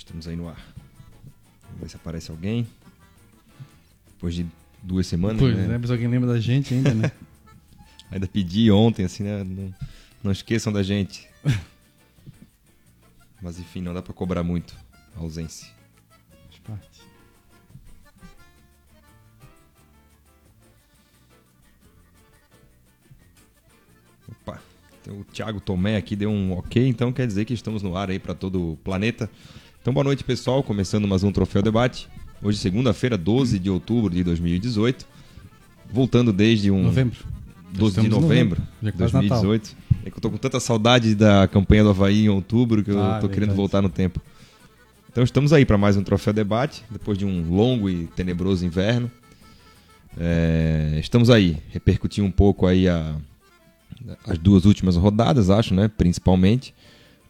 Estamos aí no ar. Vamos ver se aparece alguém. Depois de duas semanas, Pois, né? Mas alguém lembra da gente ainda, né? Ainda pedi ontem, assim, né? Não, não esqueçam da gente. Mas enfim, não dá pra cobrar muito a ausência. Faz parte. Opa, então, o Thiago Tomé aqui deu um ok, então quer dizer que estamos no ar aí para todo o planeta. Então, boa noite, pessoal. Começando mais um Troféu Debate. Hoje, segunda-feira, 12 de outubro de 2018. Voltando desde um. Novembro. 12 de novembro de quase 2018. É que eu tô com tanta saudade da campanha do Havaí em outubro que eu Ah, tô querendo verdade. voltar no tempo. Então estamos aí para mais um Troféu Debate, depois de um longo e tenebroso inverno. É, estamos aí, repercutir um pouco aí a- as duas últimas rodadas, acho, né? Principalmente.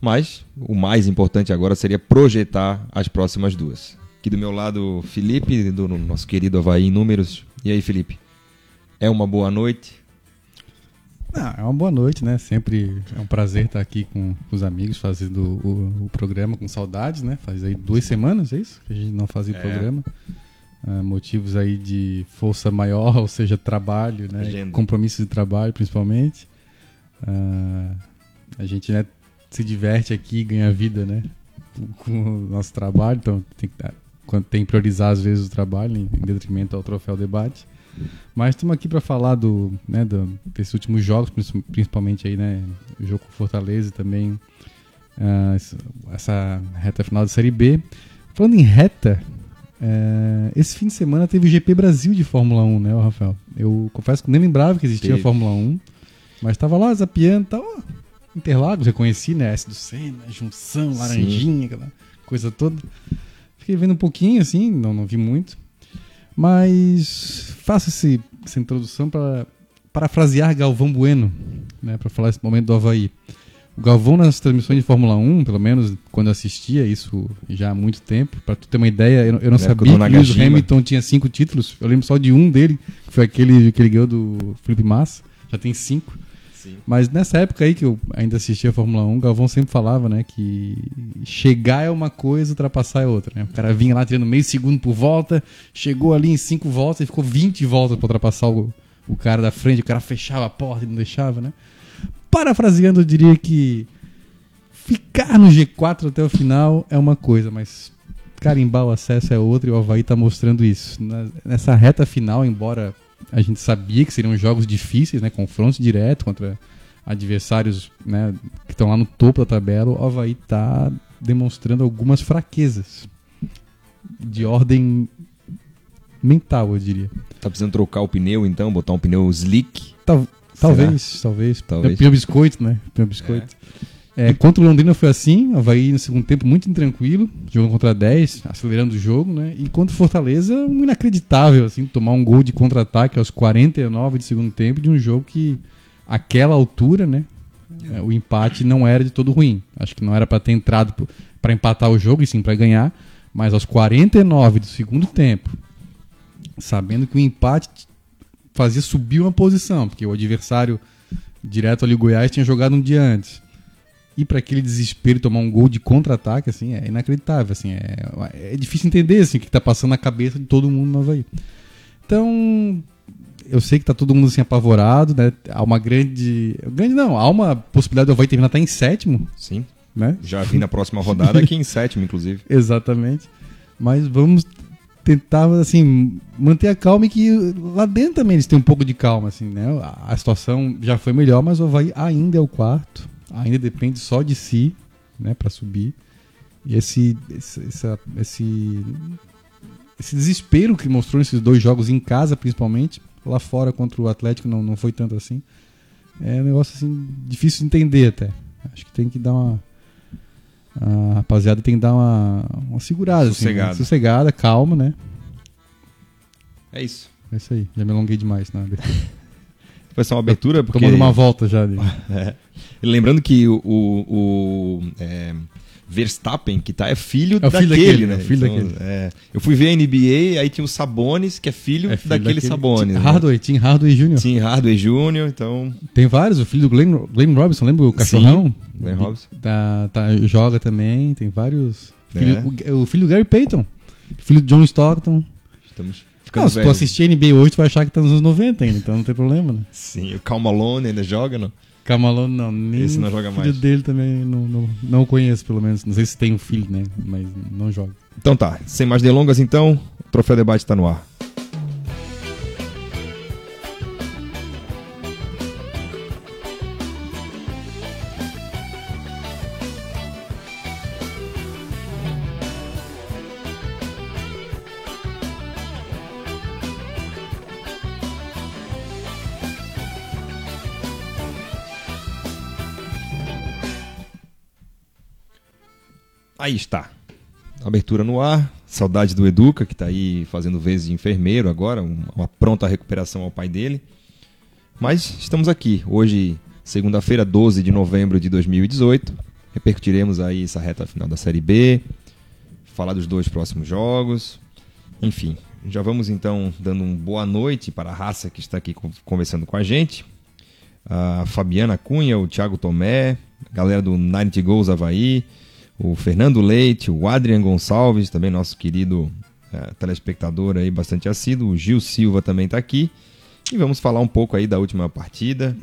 Mas o mais importante agora seria projetar as próximas duas. Aqui do meu lado, Felipe, do nosso querido Havaí em números. E aí, Felipe? É uma boa noite? Ah, é uma boa noite, né? Sempre é um prazer estar aqui com os amigos fazendo o, o programa com saudades, né? Faz aí duas semanas, é isso? Que a gente não fazia o É. programa. Ah, motivos aí de força maior, ou seja, trabalho, né? Agenda. Compromissos de trabalho, principalmente. Ah, a gente né, se diverte aqui, ganha vida, né? Com o nosso trabalho, então tem que dar- quando tem que priorizar às vezes o trabalho em detrimento ao troféu debate. Mas estamos aqui para falar do, né, do- desses últimos jogos, princi- principalmente aí, né, o jogo com Fortaleza e também ah, essa- reta final da Série B. Falando em reta, eh, esse fim de semana teve o GP Brasil de Fórmula 1, né, Rafael? Eu confesso que nem lembrava que existia Teve. a Fórmula 1, mas estava lá zapeando, tava Interlagos, eu conheci, né, S do Senna, Junção, Sim. Laranjinha, aquela coisa toda. Fiquei vendo um pouquinho, assim, não, não vi muito. Mas faço esse- essa introdução para parafrasear Galvão Bueno, né, para falar esse momento do Havaí. O Galvão nas transmissões de Fórmula 1, pelo menos quando eu assistia, isso já há muito tempo, para tu ter uma ideia, eu, eu não sabia que o Lewis. Hamilton tinha cinco títulos. Eu lembro só de um dele, que foi aquele que ele ganhou do Felipe Massa. Já tem cinco. Mas nessa época aí que eu ainda assistia a Fórmula 1, o Galvão sempre falava, né, que chegar é uma coisa, ultrapassar é outra, né? O cara vinha lá tirando meio segundo por volta, chegou ali em cinco voltas e ficou 20 voltas para ultrapassar o, o cara da frente, o cara fechava a porta e não deixava, né? Parafraseando, eu diria que ficar no G4 até o final é uma coisa, mas carimbar o acesso é outra e o Havaí tá mostrando isso. Nessa reta final, embora a gente sabia que seriam jogos difíceis, né, confrontos direto contra adversários né, que estão lá no topo da tabela, o Havaí tá demonstrando algumas fraquezas de ordem mental, eu diria. Tá precisando trocar o pneu, então, botar um pneu slick. Tal- talvez, talvez. Talvez. Pneu biscoito, né? Pneu biscoito. É, contra o Londrina foi assim, Havaí no segundo tempo muito intranquilo, jogando contra 10, acelerando o jogo, né? E contra o Fortaleza, um inacreditável, assim, tomar um gol de contra-ataque aos 49 de segundo tempo de um jogo que, aquela altura, né? é, o empate não era de todo ruim. Acho que não era para ter entrado para empatar o jogo, e sim para ganhar, mas aos 49 do segundo tempo, sabendo que o empate fazia subir uma posição, porque o adversário direto ali, o Goiás, tinha jogado um dia antes. E para aquele desespero e tomar um gol de contra-ataque, assim, é inacreditável, assim, é, é difícil entender, assim, o que tá passando na cabeça de todo mundo no Havaí. Então, eu sei que tá todo mundo, assim, apavorado, né, há uma grande... Grande não, há uma possibilidade do Havaí terminar até em sétimo, Sim. né? Já vi na próxima rodada aqui em sétimo, inclusive. Exatamente. Mas vamos tentar, assim, manter a calma e que lá dentro também eles têm um pouco de calma, assim, né? A, a situação já foi melhor, mas o Havaí ainda é o quarto. Ainda depende só de si, né, para subir. E esse, esse, essa- esse, esse desespero que mostrou nesses dois jogos em casa, principalmente, lá fora contra o Atlético não, não foi tanto assim. É um negócio, assim, difícil de entender até. Acho que tem que dar uma a rapaziada tem que dar uma, uma segurada. assim, né? Sossegada. Sossegada, calma, né? É isso. É isso aí. Já me alonguei demais na abertura. Foi só uma abertura, porque... Tomando uma volta já ali. É. Lembrando que o, o- o, é, Verstappen, que tá, é filho É o filho daquele, daquele, né? é filho Então, daquele. é, eu fui ver a NBA, aí tinha o Sabonis, que é filho, É filho daquele, Sabonis. Tim né? Hardaway, Tim Hardaway Jr. Tim Hardaway Jr., então... Tem vários. O filho do Glenn, Glenn Robinson, lembra o cachorrão? Glenn Robinson. Tá, tá, joga também. Tem vários, Filho- o, o filho do Gary Payton. Filho do John Stockton. Estamos ficando se tu assistir NBA hoje, tu vai achar que tá nos anos 90 ainda, então não tem problema, né? Sim, o Cal Malone ainda joga, não? Camalone não, nem Esse não o joga filho mais. dele também não, não, não conheço, pelo menos. Não sei se tem um filho, né? Mas não joga. Então tá, sem mais delongas então, o Troféu Debate está no ar. Aí está. Abertura no ar. Saudade do Educa, que está aí fazendo vezes de enfermeiro agora, um- uma pronta recuperação ao pai dele. Mas estamos aqui. Hoje, segunda-feira, 12 de novembro de 2018. Repercutiremos aí essa reta final da Série B. Falar dos dois próximos jogos. Enfim, já vamos então dando uma boa noite para a raça que está aqui con- conversando com a gente. A Fabiana Cunha, o Thiago Tomé, a galera do 90 Goals Havaí, o Fernando Leite, o Adrian Gonçalves, também nosso querido eh, telespectador aí bastante assíduo, o Gil Silva também está aqui. E vamos falar um pouco aí da última partida.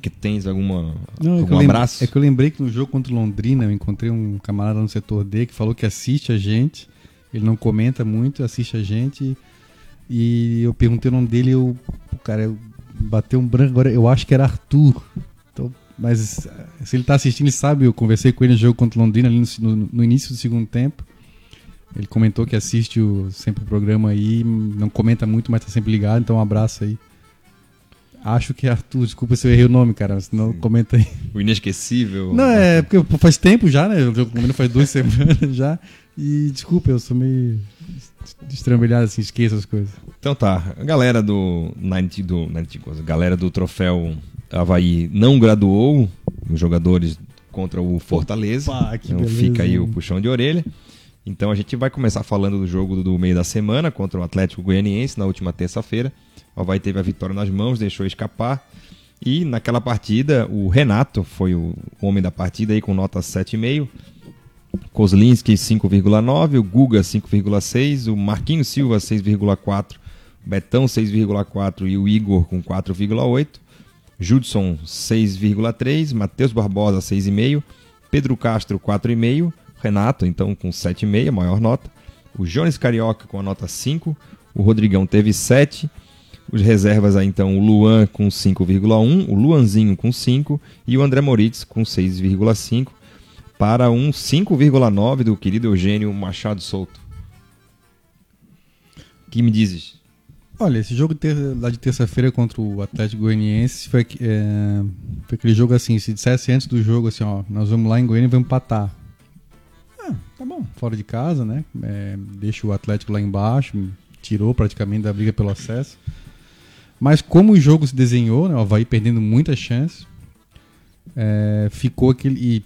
Que tens alguma, Não, é que algum eu lem- abraço? É que eu lembrei que no jogo contra o Londrina eu encontrei um camarada no setor D que falou que assiste a gente. Ele não comenta muito, assiste a gente. E eu perguntei o nome dele e eu. pô, Cara, eu bateu um branco agora. Eu acho que era Arthur. Mas eh, se ele tá assistindo, ele sabe. Eu conversei com ele no jogo contra o Londrina ali no, no- no início do segundo tempo. Ele comentou que assiste o, sempre o programa aí. Não comenta muito, mas tá sempre ligado. Então, um abraço aí. Acho que é Arthur. Desculpa se eu errei o nome, cara. Senão comenta aí. O inesquecível. Não, é porque faz tempo já, né? Eu jogo com ele faz duas semanas já. E desculpa, eu sou meio destrambelhado, assim, esqueço as coisas. Então tá, a galera do 90, do 90 Goals, a galera do troféu Havaí não graduou os jogadores contra o Fortaleza. Opa, então beleza, fica aí o puxão de orelha. Então a gente vai começar falando do jogo do meio da semana contra o Atlético Goianiense na última terça-feira. O Havaí teve a vitória nas mãos, deixou escapar. E naquela partida, o Renato foi o homem da partida aí com nota 7,5. Kozlinski 5,9, o Guga 5,6, o Marquinhos Silva 6,4, o Betão 6,4 e o Igor com 4,8, Judson 6,3, Matheus Barbosa 6,5, Pedro Castro 4,5, Renato então com 7,5, maior nota, o Jones Carioca com a nota 5, o Rodrigão teve 7, os reservas aí então o Luan com 5,1, o Luanzinho com 5 e o André Moritz com 6,5 para um 5,9 do querido Eugênio Machado Souto. O que me dizes? Olha, esse jogo ter- lá de terça-feira contra o Atlético Goianiense foi, é, foi aquele jogo assim, se dissesse antes do jogo assim, ó, nós vamos lá em Goiânia e vamos empatar. Ah, tá bom, fora de casa, né? É, deixa o Atlético lá embaixo, tirou praticamente da briga pelo acesso. Mas como o jogo se desenhou, né, o Havaí perdendo muitas chances, é, ficou aquele. E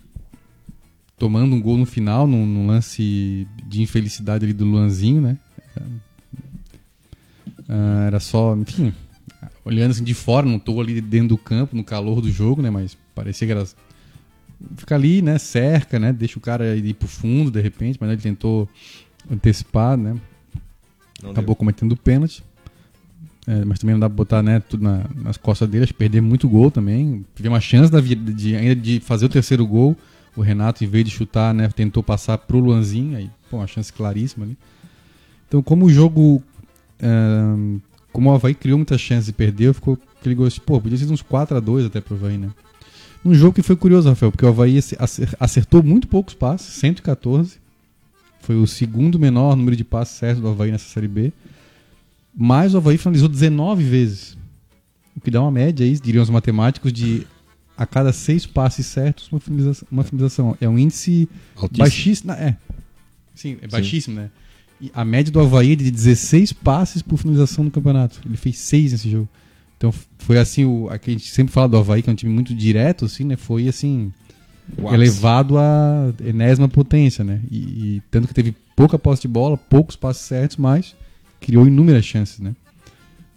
tomando um gol no final, num, num lance de infelicidade ali do Luanzinho, né? Ah, era só, enfim, olhando assim de fora, não tô ali dentro do campo, no calor do jogo, né? Mas parecia que era. Fica ali, né? Cerca, né? Deixa o cara ir pro fundo de repente, mas ele tentou antecipar, né? Não Acabou cometendo pênalti. É, mas também não dá pra botar né, tudo na- nas costas dele, acho que perder muito gol também. Tive uma chance da vida de, ainda de fazer o terceiro gol. O Renato, em vez de chutar, né, tentou passar pro Luanzinho, aí, pô, uma chance claríssima ali. Então, como o jogo. Como o Havaí criou muitas chances e perdeu, ficou aquele gosto, de, pô, podia ser uns 4x2 até pro Havaí, né? Um jogo que foi curioso, Rafael, porque o Havaí acer- acertou muito poucos passes, 114. Foi o segundo menor número de passes certos do Havaí nessa Série B. Mas o Havaí finalizou 19 vezes. O que dá uma média aí, diriam os matemáticos, de a cada seis passes certos, uma finalização. Uma finalização. É um índice Altíssimo. baixíssimo. É. Sim, é baixíssimo, né? A média do Havaí é de 16 passes por finalização no campeonato. Ele fez 6 nesse jogo. Então foi assim, o, a que a gente sempre fala do Havaí, que é um time muito direto, assim, né? Foi assim, elevado à enésima potência, né? E, e tanto que teve pouca posse de bola, poucos passes certos, mas criou inúmeras chances, né?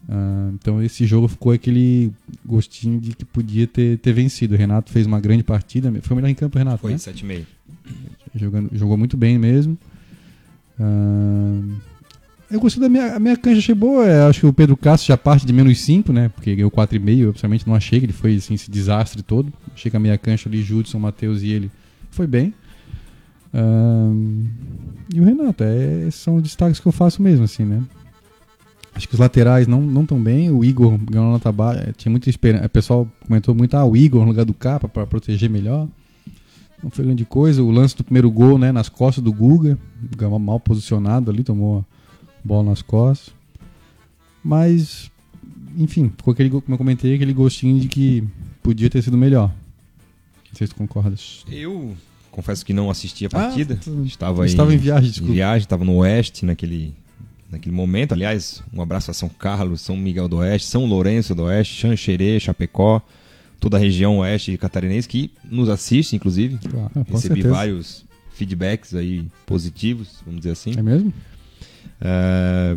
Ah, então esse jogo ficou aquele gostinho de que podia ter, ter vencido. O Renato fez uma grande partida, foi o melhor em campo, Renato, Foi né? 7,5. Jogando, jogou muito bem mesmo. Eu gostei da minha, a minha cancha, achei boa. É, acho que o Pedro Castro já parte de menos 5, né? Porque ganhou 4,5. Eu pessoalmente não achei que ele foi assim, esse desastre todo. Achei que a minha cancha ali, Judson, Matheus e ele, foi bem. E o Renato, é, são os destaques que eu faço mesmo, assim, né? Acho que os laterais não não tão bem. O Igor ganhou nota baixa. Tinha muita esperança. O pessoal comentou muito, ah, o Igor no lugar do Capa para proteger melhor. Não foi grande coisa. O lance do primeiro gol, né, nas costas do Guga. Gama mal posicionado ali, tomou a bola nas costas. Mas, enfim, ficou aquele, como eu comentei, aquele gostinho de que podia ter sido melhor. Não sei se tu concordas. Eu confesso que não assisti a partida. tu- estava, estava em viagem, em desculpa. viagem, estava no Oeste naquele, naquele momento. Aliás, um abraço a São Carlos, São Miguel do Oeste, São Lourenço do Oeste, Xanxerê, Chapecó, toda a região oeste catarinense que nos assiste, inclusive. Claro, com Recebi certeza. vários feedbacks aí positivos, vamos dizer assim. É mesmo? É,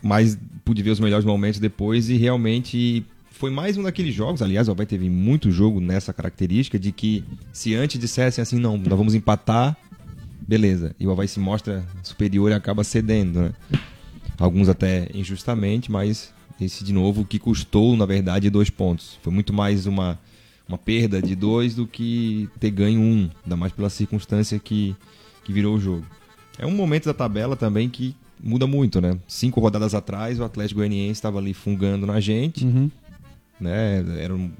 mas pude ver os melhores momentos depois e realmente foi mais um daqueles jogos. Aliás, o Havaí teve muito jogo nessa característica de que se antes dissessem assim, não, nós vamos empatar, beleza. E o Havaí se mostra superior e acaba cedendo, né? Alguns até injustamente, mas esse de novo que custou, na verdade, dois pontos. Foi muito mais uma, uma perda de dois do que ter ganho um, ainda mais pela circunstância que, que virou o jogo. É um momento da tabela também que muda muito, né? Cinco rodadas atrás, o Atlético Goianiense estava ali fungando na gente, Uhum. né? Era um-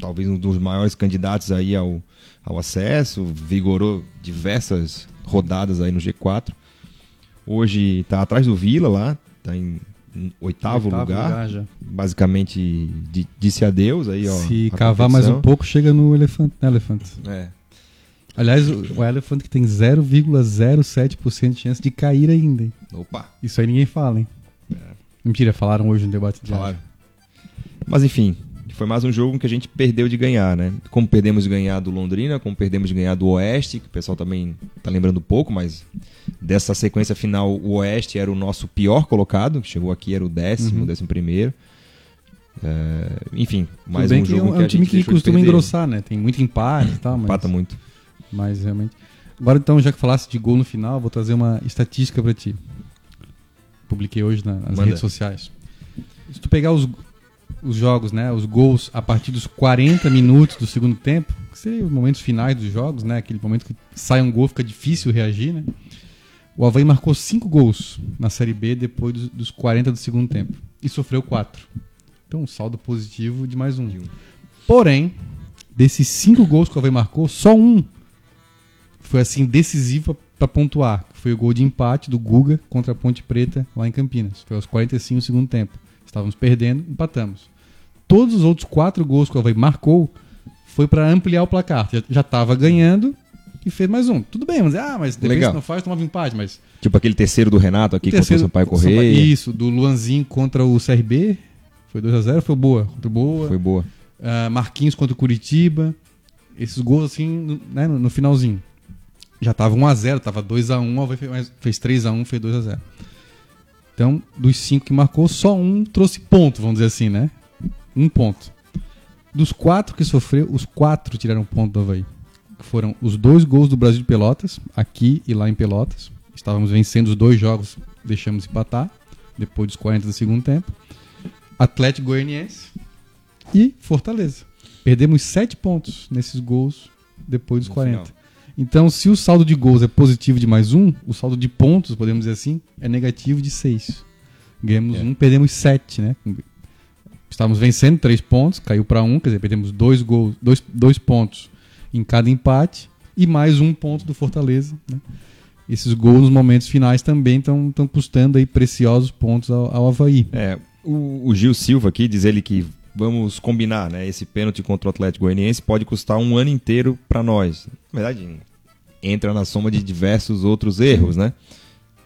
talvez um dos maiores candidatos aí ao, ao acesso, vigorou diversas rodadas aí no G4. Hoje está atrás do Vila lá, está em em oitavo, lugar, já. basicamente di- disse adeus aí, ó. Se cavar mais um competição. pouco, chega no Elephant. Elephant. É. Aliás, o, o Elephant que tem 0,07% de chance de cair ainda. hein? Opa, Isso aí ninguém fala, hein? Mentira, falaram hoje no debate de Claro. Mas enfim, foi mais um jogo que a gente perdeu de ganhar, né? Como perdemos de ganhar do Londrina, como perdemos de ganhar do Oeste, que o pessoal também tá lembrando pouco, mas dessa sequência final, o Oeste era o nosso pior colocado, que chegou aqui era o décimo, Uhum. décimo primeiro. É, enfim, mais um que jogo é um, que é um a time gente que costuma engrossar, né? Tem muito empate e tal, mas, Empata muito. mas realmente. Agora então, já que falasse de gol no final, vou trazer uma estatística pra ti. Publiquei hoje na- nas Manda. redes sociais. Se tu pegar os, os jogos, né, os gols a partir dos 40 minutos do segundo tempo, que seriam os momentos finais dos jogos, né, aquele momento que sai um gol, fica difícil reagir, né? O Havaí marcou 5 gols na Série B depois dos, dos 40 do segundo tempo e sofreu 4. Então, um saldo positivo de mais um. Porém, desses 5 gols que o Havaí marcou, só um foi assim decisivo para pontuar. Foi o gol de empate do Guga contra a Ponte Preta lá em Campinas. Foi aos 45 do segundo tempo. Estávamos perdendo, empatamos. Todos os outros quatro gols que o Havaí marcou foi para ampliar o placar. Já- Já estava ganhando e fez mais um. Tudo bem, mas ah, mas depois não faz, tomava empate, mas Tipo aquele terceiro do Renato aqui contra o Sampaio Sampaio- Correia. Isso, do Luanzinho contra o CRB. Foi 2x0, foi boa. Contra o boa. Foi boa. Ah, Marquinhos contra o Curitiba. Esses gols assim, no, né, no, no finalzinho. Já tava 1x0, tava 2x1, o Havaí fez, mais- fez 3x1, fez 2x0. Então, dos cinco que marcou, só um trouxe ponto, vamos dizer assim, né? Um ponto. Dos quatro que sofreu, os quatro tiraram ponto do Havaí. Que foram os dois gols do Brasil de Pelotas, aqui e lá em Pelotas. Estávamos vencendo os dois jogos, deixamos empatar, depois dos 40 do segundo tempo. Atlético Goianiense e Fortaleza. Perdemos sete pontos nesses gols depois dos No 40. final. Então, se o saldo de gols é positivo de mais um, o saldo de pontos, podemos dizer assim, é negativo de seis. Ganhamos É. um, perdemos sete, né? Estávamos vencendo três pontos, caiu para um, quer dizer, perdemos dois gols, dois, dois pontos em cada empate e mais um ponto do Fortaleza. né? Esses gols nos momentos finais também estão custando aí preciosos pontos ao, ao Havaí. É, o, o Gil Silva aqui diz ele que vamos combinar, né? Esse pênalti contra o Atlético Goianiense pode custar um ano inteiro para nós. Na verdade, entra na soma de diversos outros erros, né?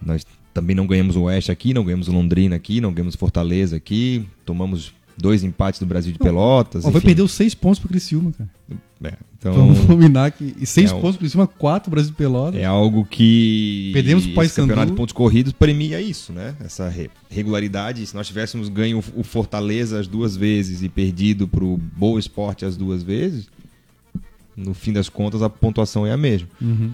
Nós também não ganhamos o Oeste aqui, não ganhamos o Londrina aqui, não ganhamos Fortaleza aqui, tomamos dois empates do Brasil de Pelotas. O Havaí enfim. perdeu seis pontos pro Criciúma, cara. É, então Vamos combinar que. E seis É pontos pro Criciúma, quatro Brasil de Pelotas. é algo que Perdemos pro Paysandu. campeonato de pontos corridos premia isso, né? Essa re- regularidade. Se nós tivéssemos ganho o Fortaleza as duas vezes e perdido pro Boa Esporte as duas vezes, no fim das contas a pontuação é a mesma. Uhum.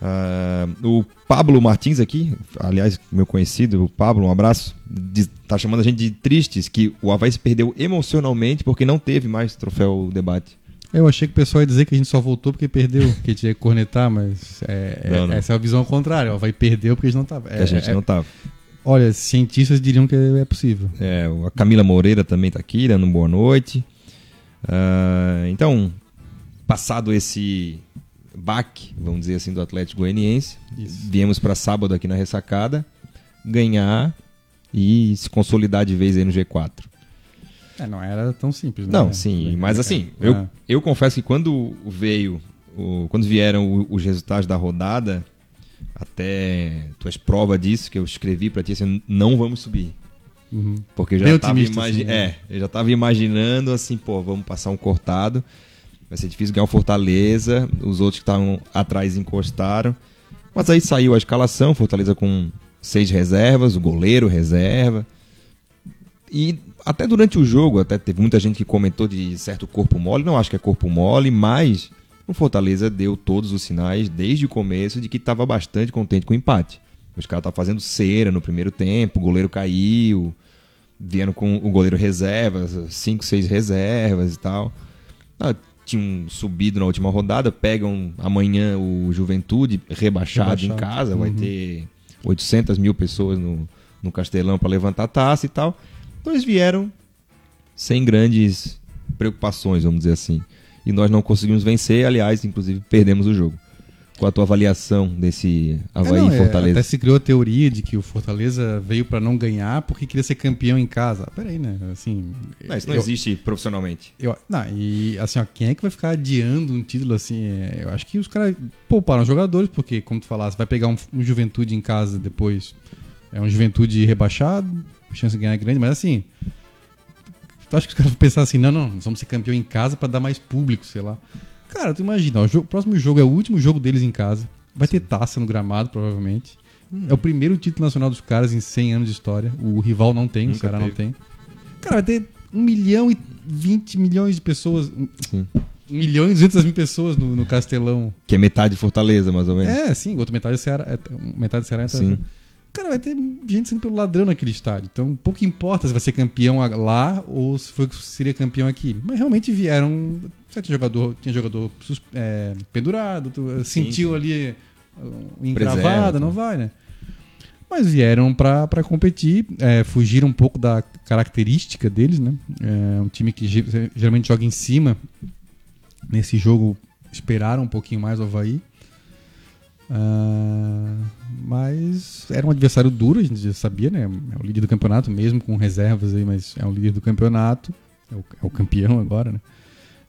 Ah, o Pablo Martins aqui, aliás, meu conhecido, o Pablo, um abraço, diz- tá chamando a gente de tristes que o Havaí se perdeu emocionalmente porque não teve mais troféu debate. Eu achei que o pessoal ia dizer que a gente só voltou porque perdeu, que tinha que cornetar, mas é, é- Não, não. essa é a visão ao contrário. Ó, vai perdeu porque a gente não tava. que a gente é- não tava. Olha, cientistas diriam que é possível. É, a Camila Moreira também tá aqui, dando boa noite. Ah, então, passado esse baque, vamos dizer assim, do Atlético Goianiense, Isso. viemos para sábado aqui na ressacada ganhar e se consolidar de vez aí no G4. É, não era tão simples, né? Não, sim, mas assim, eu, É. eu confesso que quando veio, o- quando vieram os resultados da rodada, até tu és prova disso, que eu escrevi pra ti assim, não vamos subir. Uhum. Porque eu já tava otimista, imagi- assim, é, né? eu já tava imaginando assim, pô, vamos passar um cortado. Vai ser difícil ganhar o Fortaleza, os outros que estavam atrás encostaram. Mas aí saiu a escalação, Fortaleza com seis reservas, o goleiro reserva. E até durante o jogo, até teve muita gente que comentou de certo corpo mole. Não acho que é corpo mole, mas o Fortaleza deu todos os sinais desde o começo de que estava bastante contente com o empate. Os caras estavam fazendo cera no primeiro tempo, o goleiro caiu, vieram com o goleiro reservas, cinco, seis reservas e tal. Tinham subido na última rodada, pegam amanhã o Juventude rebaixado, em Rebaixado. casa, vai Uhum. ter 800 mil pessoas no, no Castelão para levantar a taça e tal. Então eles vieram sem grandes preocupações, vamos dizer assim. E nós não conseguimos vencer, aliás, inclusive perdemos o jogo. Qual a tua avaliação desse Havaí É, não, e é, Fortaleza? até se criou a teoria de que o Fortaleza veio pra não ganhar porque queria ser campeão em casa. Peraí, né? Assim, Não, isso não eu- existe profissionalmente. Eu, não, e assim, ó, quem é que vai ficar adiando um título assim? É, eu acho que os caras pouparam os jogadores, porque, como tu falasse, vai pegar um, um juventude em casa depois. É um juventude rebaixado, a chance de ganhar é grande, mas assim. Tu acha que os caras vão pensar assim, não, não, nós vamos ser campeão em casa pra dar mais público, sei lá. Cara, tu imagina, ó, o, jogo- o próximo jogo é o último jogo deles em casa. Vai ter taça no gramado, provavelmente. É o primeiro título nacional dos caras em 100 anos de história. O rival não tem, o Nunca Ceará não tem. Cara, vai ter 1 milhão e 20 milhões de pessoas. Sim. 1 milhão e 200 mil pessoas no, no Castelão. Que é metade de Fortaleza, mais ou menos. É, sim, outra metade do Ceará. é, metade do Ceará é Sim. Cara, vai ter gente sendo pelo ladrão naquele estádio. Então, pouco importa se vai ser campeão lá ou se foi, seria campeão aqui. Mas realmente vieram. Certo jogador, tinha jogador é, pendurado, tu, sentiu sim. ali encravada, tá. não vai, né? Mas vieram pra competir, é, fugiram um pouco da característica deles, né? É um time que ge- geralmente joga em cima. Nesse jogo, esperaram um pouquinho mais o Havaí. Ah, mas era um adversário duro, a gente já sabia, né? É o líder do campeonato, mesmo com reservas aí, mas é o líder do campeonato. É o, é o campeão agora, né?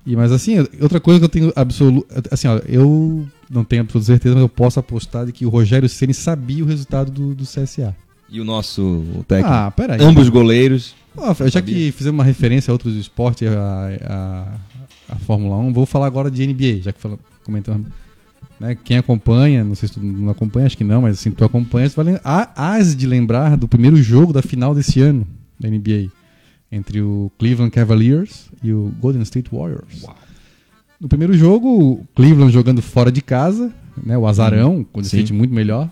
E, mas assim, outra coisa que eu tenho absoluto. Assim, ó, eu não tenho absoluta certeza, mas eu posso apostar de que o Rogério Ceni sabia o resultado do, do CSA. E o nosso técnico? Ah, peraí. Ambos goleiros. Já Sabia. que fizemos uma referência a outros esportes, a, a, a Fórmula 1, vou falar agora de NBA, já que fala, comentamos. Né, quem acompanha, não sei se tu não acompanha, acho que não, mas assim, tu acompanha, tu vai hás de lembrar do primeiro jogo da final desse ano da NBA, entre o Cleveland Cavaliers e o Golden State Warriors. No primeiro jogo, o Cleveland jogando fora de casa, né, o azarão, o Golden Sim. State muito melhor.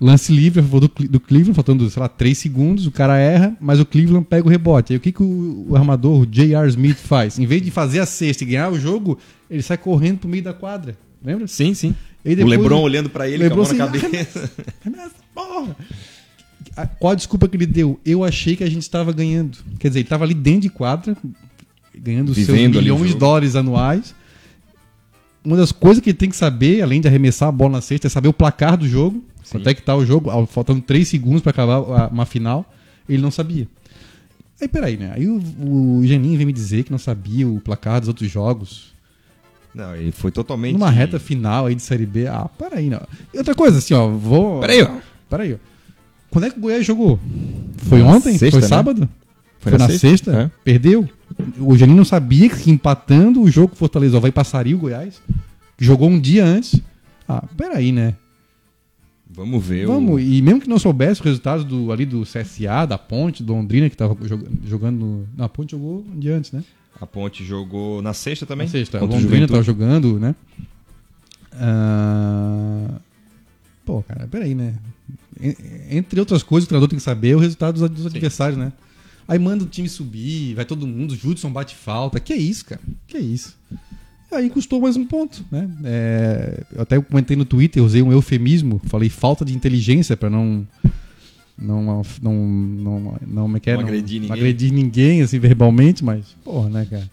Lance livre a favor do, do Cleveland, faltando, sei lá, 3 segundos, o cara erra, mas o Cleveland pega o rebote. Aí o que, que o, o armador, o J.R. Smith, faz? Em vez de fazer a cesta e ganhar o jogo, ele sai correndo pro meio da quadra. Lembra? Sim, sim. E o depois- Lebron olhando pra ele Lebron com a mão na cabeça. Porra! Qual a desculpa que ele deu? Eu achei que a gente estava ganhando. Quer dizer, ele estava ali dentro de quadra, ganhando seus Vivendo o milhões de dólares anuais. Uma das coisas que ele tem que saber, além de arremessar a bola na cesta, é saber o placar do jogo. Sim. Quanto é que tá o jogo, faltando 3 segundos para acabar uma final. Ele não sabia. Aí, peraí, né? Aí o, o Geninho vem me dizer que não sabia o placar dos outros jogos. Não, ele foi totalmente. Numa reta final aí de Série B. Ah, peraí, não. E outra coisa, assim, ó, vou. Peraí, ó. Peraí, ó. Quando é que o Goiás jogou? Foi Na ontem? sexta, Foi né? sábado? Foi Foi, na na sexta? sexta? É. Perdeu. O Geninho não sabia que empatando o jogo Fortaleza vai passaria o Goiás. Jogou um dia antes. Ah, peraí, né? Vamos ver. Vamos, O... e mesmo que não soubesse os resultados do, ali do CSA, da Ponte, do Londrina, que tava jog- jogando. Na Ponte jogou um dia antes, né? A Ponte jogou na sexta também. Na sexta. O contra o Londrina Juventude. tava jogando, né? Ah, Pô, cara, peraí, né? En- Entre outras coisas, o treinador tem que saber o resultado dos, adversários, né? Aí manda o time subir, vai todo mundo, o Judson bate falta. Que é isso, cara? Que é isso? Aí custou mais um ponto, né? É, eu até comentei no Twitter, usei um eufemismo, falei falta de inteligência pra não não não não não, como é que é? Não agredir ninguém. agredir ninguém assim verbalmente, mas porra, né, cara?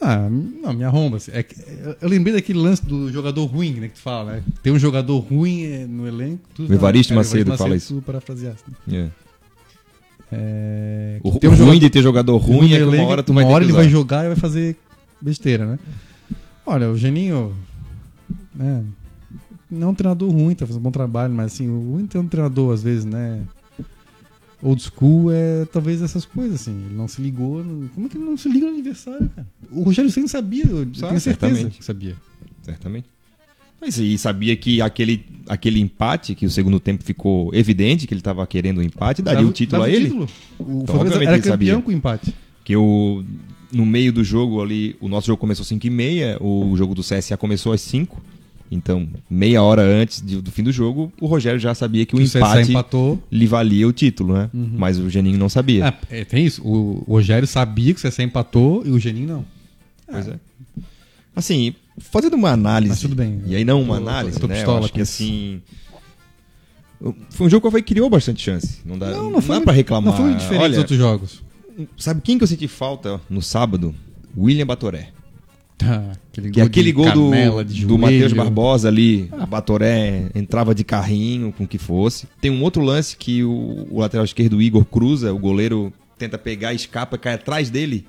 Ah, não, me arromba. assim. É que- eu- lembrei daquele lance do jogador ruim, né, que tu fala, né? Tem um jogador ruim é, no elenco. Tu, O Evaristo é, Macedo fala isso. Tu parafraseaste. né? É. É, O, tem um ruim jogador- de ter jogador ruim é que uma hora tu vai uma hora ele vai jogar e vai fazer besteira, né? Olha, o Geninho. né, não é um treinador ruim, tá fazendo um bom trabalho, mas assim, o ruim ter um treinador, às vezes, né? Old school é talvez essas coisas, assim. Ele não se ligou. no- Como é que ele não se liga no aniversário, cara? O Rogério Senna sabia, eu Sabe, tenho certeza certamente. que sabia. Certamente. Mas e sabia que aquele, aquele empate, que o segundo tempo ficou evidente que ele estava querendo o empate, daria Dava- o título a ele? título. O Então, obviamente era ele sabia. campeão com o empate. Que o, no meio do jogo ali, o nosso jogo começou às 5 e meia, o jogo do CSA começou às 5. Então, meia hora antes de- do fim do jogo, o Rogério já sabia que o O empate empatou. lhe valia o título, né? Mas o Geninho não sabia. Ah, é, tem isso. O Rogério sabia que o CSA empatou e o Geninho não. Pois é. Assim, fazendo uma análise. Mas tudo bem. E aí não uma Eu tô- análise, eu tô né? Eu pistola acho com que isso. assim. Foi um jogo que o Havaí criou bastante chance. Não dá, Não, não foi, dá pra reclamar. Não foi diferente Olha, dos outros jogos. sabe quem que eu senti falta no sábado? William Batoré. Aquele Que aquele de gol do, canela, do. Matheus Barbosa ali, Ah. Batoré entrava de carrinho, com o que fosse. Tem um outro lance que o, o lateral esquerdo, o Igor, cruza, o goleiro tenta pegar, escapa, cai atrás dele.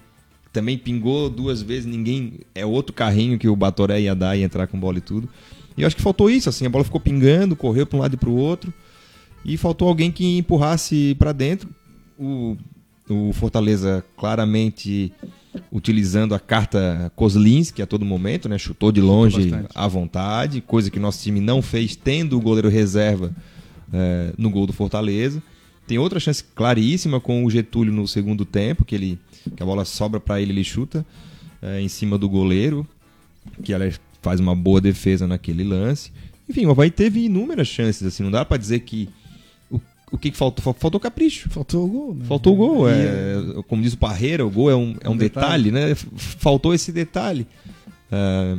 Também pingou duas vezes, ninguém. É outro carrinho que o Batoré ia dar e entrar com bola e tudo. E eu acho que faltou isso, assim, a bola ficou pingando, correu para um lado e para o outro. E faltou alguém que empurrasse para dentro. O, o Fortaleza claramente utilizando a carta Kozlinski a todo momento, né? Chutou de longe bastante. à vontade, coisa que nosso time não fez, tendo o goleiro reserva eh, no gol do Fortaleza. Tem outra chance claríssima com o Getúlio no segundo tempo, que ele que a bola sobra para ele, ele chuta eh, em cima do goleiro, que aliás faz uma boa defesa naquele lance. Enfim, o Havaí teve inúmeras chances, assim, não dá para dizer que o, que, que faltou? Fal- Faltou capricho. Faltou o gol, né? Faltou o gol, E- é, como diz o Parreira, o gol é um, é um Um detalhe, detalhe. né? Faltou esse detalhe. É,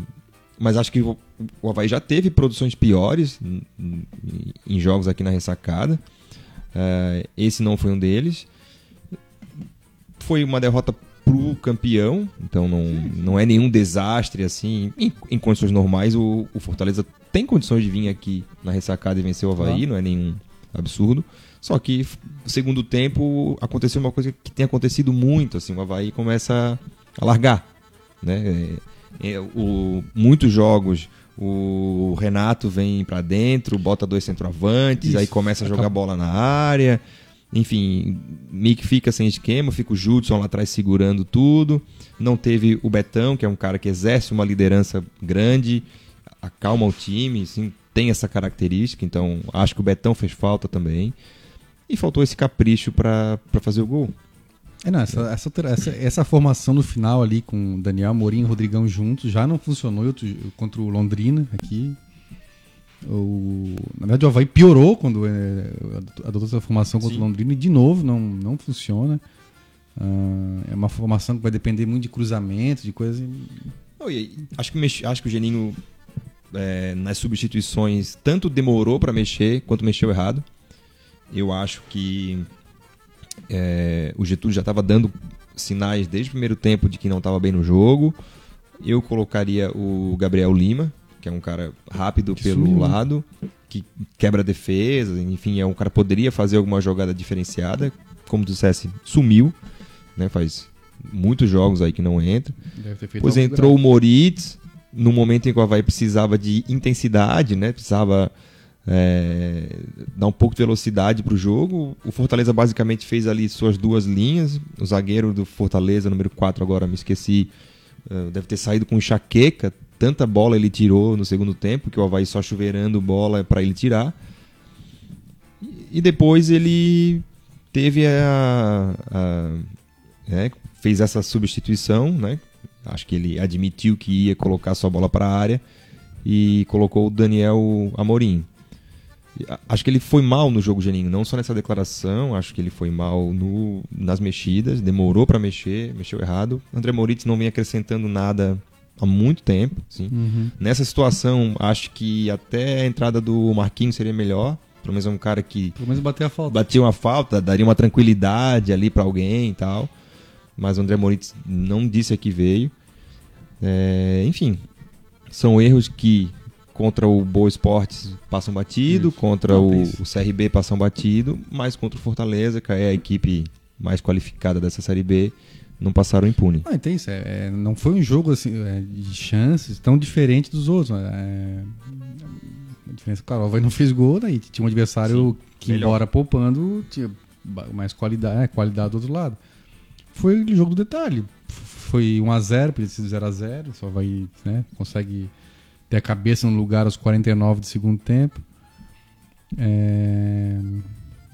mas acho que o, o Havaí já teve produções piores em, em- jogos aqui na ressacada. É, esse não foi um deles. Foi uma derrota pro campeão, então não, não é nenhum desastre assim. Em, em condições normais, o, o Fortaleza tem condições de vir aqui na ressacada e vencer o Havaí, Claro. não é nenhum absurdo. Só que segundo tempo aconteceu uma coisa que tem acontecido muito, assim, o Havaí começa a largar, né? É, é, o, muitos jogos o Renato vem pra dentro, bota dois centroavantes, Isso. aí começa a jogar bola na área. Enfim, Mick fica sem esquema, fica o Judson lá atrás segurando tudo. Não teve o Betão, que é um cara que exerce uma liderança grande, acalma o time, assim, tem essa característica. Então, acho que o Betão fez falta também. E faltou esse capricho pra fazer o gol. É, não, essa, essa, essa, essa formação no final ali com Daniel Amorim e Rodrigão juntos já não funcionou outro- contra o Londrina aqui. O, na verdade, o Havaí piorou quando é, adotou essa formação contra Sim. o Londrina e de novo não, não funciona. Ah, é uma formação que vai depender muito de cruzamento, de coisa. Não, aí, acho, que acho que o Geninho, é, nas substituições, tanto demorou para mexer quanto mexeu errado. Eu acho que é, o Getúlio já estava dando sinais desde o primeiro tempo de que não estava bem no jogo. Eu colocaria o Gabriel Lima, que é um cara rápido Que pelo sumiu, lado, que quebra defesa, enfim, é um cara que poderia fazer alguma jogada diferenciada. Como tu dissesse, sumiu, né? Faz muitos jogos aí que não entra. Algo entrou o Moritz, no momento em que o Havaí precisava de intensidade, né? Precisava é, dar um pouco de velocidade para o jogo. O Fortaleza basicamente fez ali suas duas linhas. O zagueiro do Fortaleza, número 4 agora, me esqueci, eh, deve ter saído com enxaqueca. Tanta bola ele tirou no segundo tempo, que o Havaí só chuveirando bola para ele tirar. E- depois ele teve a, a- né, fez essa substituição, né? Acho que ele admitiu que ia colocar sua bola para a área e colocou o Daniel Amorim. Acho que ele foi mal no jogo, Geninho. Não só nessa declaração, acho que ele foi mal no, nas mexidas, demorou para mexer, mexeu errado. André Moritz não vem acrescentando nada há muito tempo. Assim. Uhum. Nessa situação, acho que até a entrada do Marquinhos seria melhor. Pelo menos é um cara que. Pelo menos bater a falta. Batia uma falta, daria uma tranquilidade ali para alguém e tal. Mas o André Moritz não disse a que veio. É, enfim, são erros que contra o Boa Esportes passam batido, Isso. contra não, o, o, CRB passam batido, mas contra o Fortaleza, que é a equipe mais qualificada dessa Série B, não passaram impune. Ah, então isso, é, não foi um jogo assim, é, de chances tão diferente dos outros. É, a diferença, claro, o Havaí não fez gol, daí tinha um adversário Sim, que, melhor. embora poupando, tinha mais qualidade, é, qualidade do outro lado. Foi o jogo do detalhe. Foi 1x0, podia ser 0x0, só vai, né, consegue ter a cabeça no lugar aos 49 do segundo tempo. É...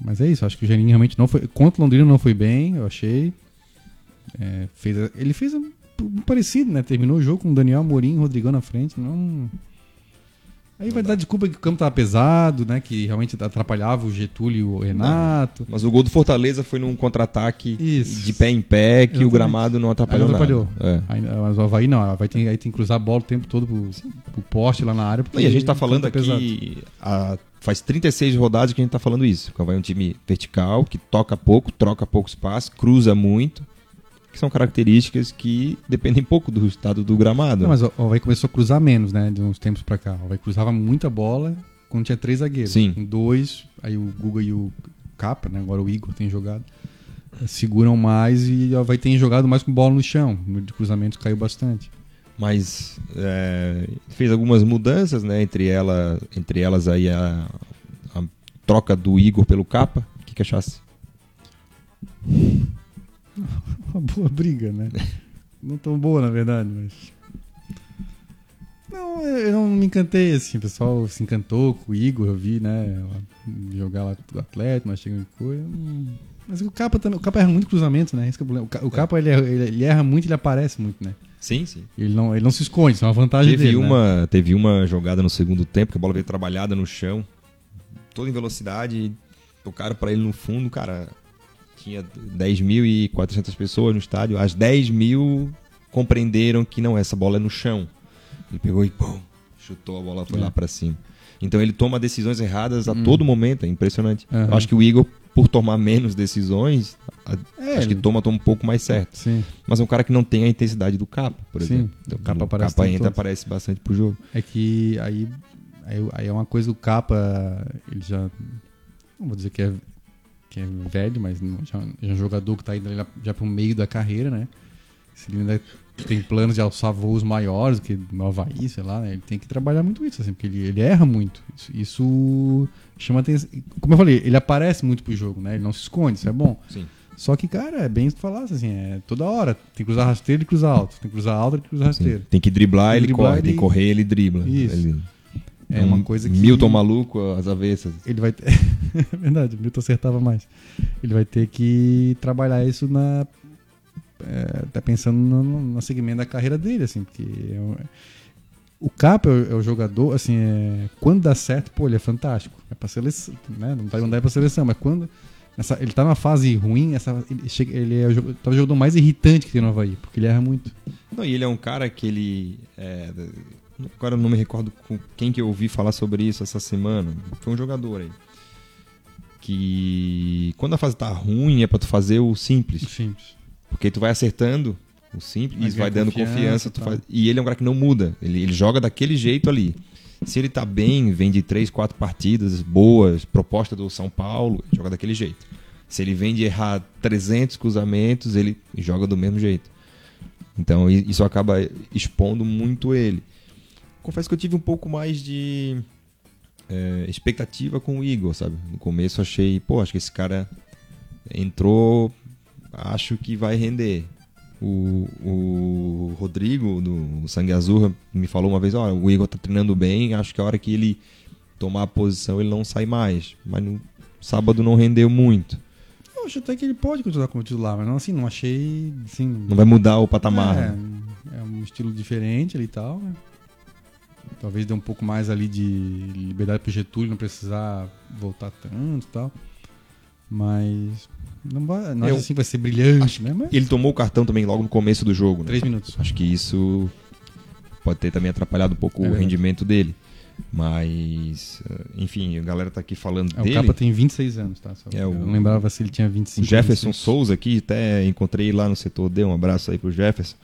Mas é isso, acho que o Geninho realmente não foi. Contra o Londrina não foi bem, eu achei. É, fez, ele fez um, um parecido, né? Terminou o jogo com o Daniel Amorim e Rodrigão na frente. Não, Aí vai dar desculpa que o campo tava pesado, né? Que realmente atrapalhava o Getúlio e o Renato. Mas o gol do Fortaleza foi num contra-ataque de pé em pé, que Exatamente. o gramado não atrapalhou, não atrapalhou. nada. É. Aí, mas o Havaí não, o Havaí tem, aí tem que cruzar a bola o tempo todo pro, pro poste lá na área. E a gente tá falando tá aqui, a, faz 36 rodadas que a gente tá falando isso. O Havaí é um time vertical, que toca pouco, troca pouco espaço, cruza muito que são características que dependem pouco do estado do gramado. Não, mas o Havaí começou a cruzar menos, né, de uns tempos para cá. O Havaí cruzava muita bola quando tinha três zagueiros. Sim. Dois, aí o Guga e o Capa, né, agora o Igor tem jogado, seguram mais e o Havaí tem jogado mais com bola no chão. O número de cruzamentos caiu bastante. Mas é, fez algumas mudanças, né, entre, ela, entre elas aí a, a troca do Igor pelo Capa. O que, que achasse? uma boa briga, né? Não tão boa, na verdade, mas. Não, eu não me encantei, assim. O pessoal se encantou com o Igor, eu vi, né? Jogar lá do Atlético, mas chega de coisa. Mas o Capa também. O Capa erra muito cruzamento, né? Esse é o problema. O Capa, ele, ele, erra muito ele aparece muito, né? Sim, sim. Ele não, ele não se esconde, isso é uma vantagem teve dele. Uma, né? Teve uma jogada no segundo tempo que a bola veio trabalhada no chão, toda em velocidade, tocaram para ele no fundo, cara tinha 10.400 pessoas no estádio, as 10 mil compreenderam que não, essa bola é no chão. Ele pegou e pum, chutou a bola, foi é. lá para cima. Então ele toma decisões erradas a hum. todo momento, é impressionante. Uhum. Eu acho que o Igor, por tomar menos decisões, é, acho que toma, toma um pouco mais certo. Sim. Mas é um cara que não tem a intensidade do capa, por sim. exemplo. Então, o capa, aparece capa entra, aparece bastante pro jogo. É que aí, aí, aí é uma coisa, o capa, ele já. Não vou dizer que é que é velho, mas já, já é um jogador que está indo já para o meio da carreira, né? Se ele ainda tem planos de alçar voos maiores que no Havaí, sei lá, né? ele tem que trabalhar muito isso, assim, porque ele, ele erra muito. Isso, isso, chama atenção. Como eu falei, ele aparece muito pro jogo, né? Ele não se esconde, isso é bom. Sim. Só que, cara, é bem se falasse, assim, é toda hora. Tem que cruzar rasteiro e cruzar alto. Tem que cruzar alto e cruzar rasteiro. Tem que driblar, tem ele driblar, corre. Ele... Tem que correr, ele dribla. Isso. Ele... É uma coisa que. Milton maluco, as avessas. Ele vai ter. é verdade, Milton acertava mais. Ele vai ter que trabalhar isso na. É, tá pensando no, no, segmento da carreira dele, assim, porque. É, o Capa é, é o, jogador, assim, é, quando dá certo, pô, ele é fantástico. É pra seleção, né? Não, tá, dá pra seleção, mas quando. Essa, ele tá numa fase ruim, essa, ele, chega, ele é o, talvez o jogador mais irritante que tem no Havaí, porque ele erra muito. Não, e ele é um cara que ele. É, Agora eu não me recordo com quem que eu ouvi falar sobre isso essa semana. Foi um jogador aí. Que quando a fase tá ruim é pra tu fazer o simples. O simples. Porque tu vai acertando o simples, vai dando confiança. confiança faz... E ele é um cara que não muda. Ele, ele joga daquele jeito ali. Se ele tá bem, vem de três, quatro partidas boas, proposta do São Paulo, joga daquele jeito. Se ele vem de errar 300 cruzamentos, ele joga do mesmo jeito. Então isso acaba expondo muito ele confesso que eu tive um pouco mais de é, expectativa com o Igor, sabe? No começo achei, pô, acho que esse cara entrou, acho que vai render. O, o Rodrigo, do Sangue Azul, me falou uma vez, ó, o Igor tá treinando bem, acho que a hora que ele tomar a posição ele não sai mais. Mas no sábado não rendeu muito. Eu acho até que ele pode continuar como titular, mas não assim, não achei. Assim, não vai mudar o patamar. É, é um estilo diferente ali e tal, né? Talvez dê um pouco mais ali de liberdade pro Getúlio não precisar voltar tanto e tal. Mas não vai, não Eu- assim vai ser brilhante, né? Mas Ele tomou o cartão também logo no começo do jogo, né? três minutos. Acho que isso pode ter também atrapalhado um pouco É o rendimento dele. Mas, eh, enfim, a galera tá aqui falando É, o dele. Capa tem 26 anos, tá? Só- É, eu o- não lembrava se ele tinha O 25. Jefferson 26. Souza aqui, até encontrei lá no setor D, um abraço aí pro Jefferson.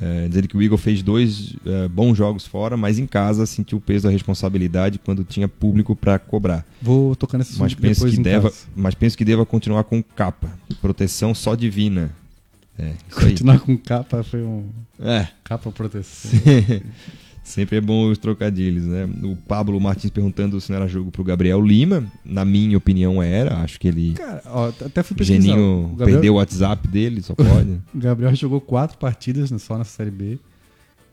É, dizendo que o Igor fez dois é, bons jogos fora, mas em casa sentiu o peso da responsabilidade quando tinha público para cobrar. Vou tocar nesse Mas penso, que deva, casa. mas penso que deva continuar com capa. Proteção só divina. É, isso aí. Continuar com capa foi um. É, Capa proteção. sempre é bom os trocadilhos, né? O Pablo Martins perguntando se não era jogo pro Gabriel Lima. Na minha opinião era, acho que ele... Cara, ó, até fui pesquisar. Geninho O Gabriel, perdeu o WhatsApp dele, só pode. o Gabriel jogou quatro partidas né, só nessa Série B.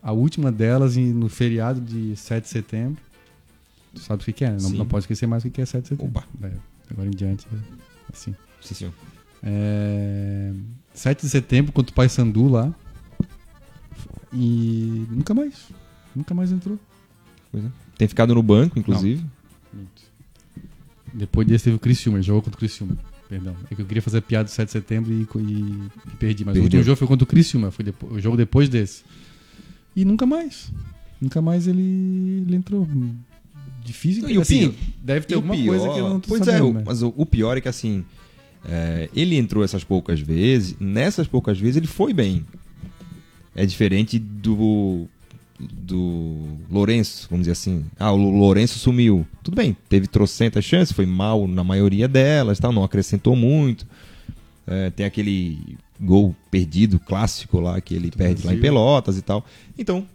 A última delas no feriado de 7 de setembro. Tu sabe o que, é, né? Não, não pode esquecer mais o que é 7 de setembro. Opa. É, agora em diante, é assim. Sim, senhor. É, 7 de setembro contra o Paysandu lá. E nunca mais. Nunca mais entrou. Pois é. Tem ficado no banco, inclusive. Depois desse teve o Criciúma, ele jogou contra o Criciúma. Perdão. É que eu queria fazer a piada do 7 de setembro e, e- e perdi. Mas o Perdeu. último jogo foi contra o Criciúma, foi depo- o jogo depois desse. E nunca mais. Nunca mais ele, ele entrou. Difícil. E o assim, deve ter o alguma pior- coisa que eu não tô Pois sabendo, é, o- né? mas o, o pior é que assim, é, ele entrou essas poucas vezes, nessas poucas vezes ele foi bem. É diferente do do Lourenço, vamos dizer assim. Ah, o Lourenço sumiu. Tudo bem, teve trocentas chances, foi mal na maioria delas, tal, não acrescentou muito. É, tem aquele gol perdido clássico lá que ele perde lá em. Pelotas e tal. Então,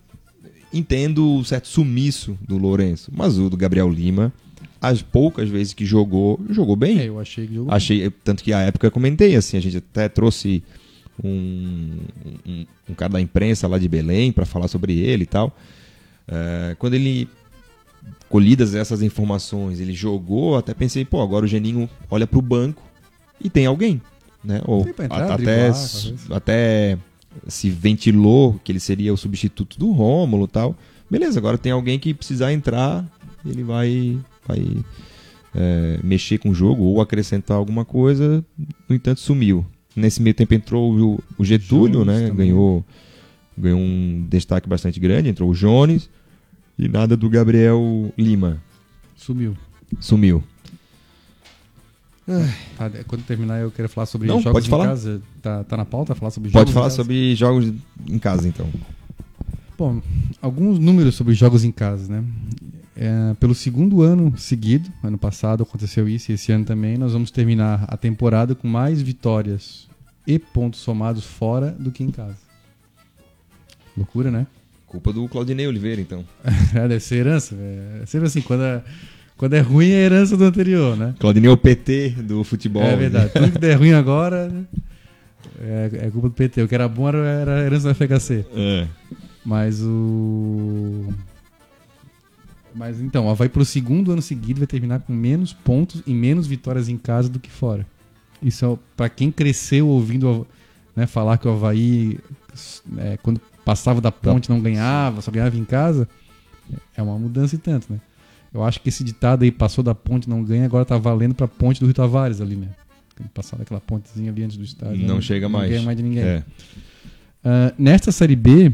entendo o certo sumiço do Lourenço, mas o do Gabriel Lima, as poucas vezes que jogou, jogou bem. É, eu achei que jogou. Achei, tanto que a época eu comentei assim, a gente até trouxe um, um, um cara da imprensa lá de Belém para falar sobre ele e tal. É, quando ele colhidas essas informações, ele jogou, até pensei, pô, agora o Geninho olha pro banco e tem alguém, né? Ou entrar, até, driblar, até se ventilou que ele seria o substituto do Rômulo, tal. Beleza, agora tem alguém que precisar entrar, ele vai vai é, mexer com o jogo ou acrescentar alguma coisa, no entanto sumiu. Nesse meio tempo entrou o, o Getúlio, Jones né? também. Ganhou, ganhou um destaque bastante grande, entrou o Jones e nada do Gabriel Lima. Sumiu. Sumiu. Tá, quando terminar, eu quero falar sobre Não, jogos pode em falar. casa. Tá, tá na pauta? Falar sobre Pode jogos em falar casa? sobre jogos em casa, então. Bom, alguns números sobre jogos em casa, né? É, pelo segundo ano seguido, ano passado aconteceu isso e esse ano também, nós vamos terminar a temporada com mais vitórias e pontos somados fora do que em casa. Loucura, né? Culpa do Claudinei Oliveira, então. É, deve ser herança. É sempre assim, quando é, quando é ruim é herança do anterior, né? Claudinei é o PT do futebol. é né? verdade. Tudo que der ruim agora né? é, é culpa do PT. O que era bom era, era herança do FHC. É. Mas o. Mas então, o Havaí pro segundo ano seguido vai terminar com menos pontos e menos vitórias em casa do que fora. Isso é para quem cresceu ouvindo né, falar que o Havaí, é, quando passava da ponte, não ganhava, só ganhava em casa. É uma mudança e tanto, né? Eu acho que esse ditado aí, passou da ponte, não ganha, agora tá valendo pra ponte do Rio Tavares ali, né? Passar daquela pontezinha ali antes do estádio. Não né? chega mais. Não ganha mais de ninguém. É. Ah, nesta série B,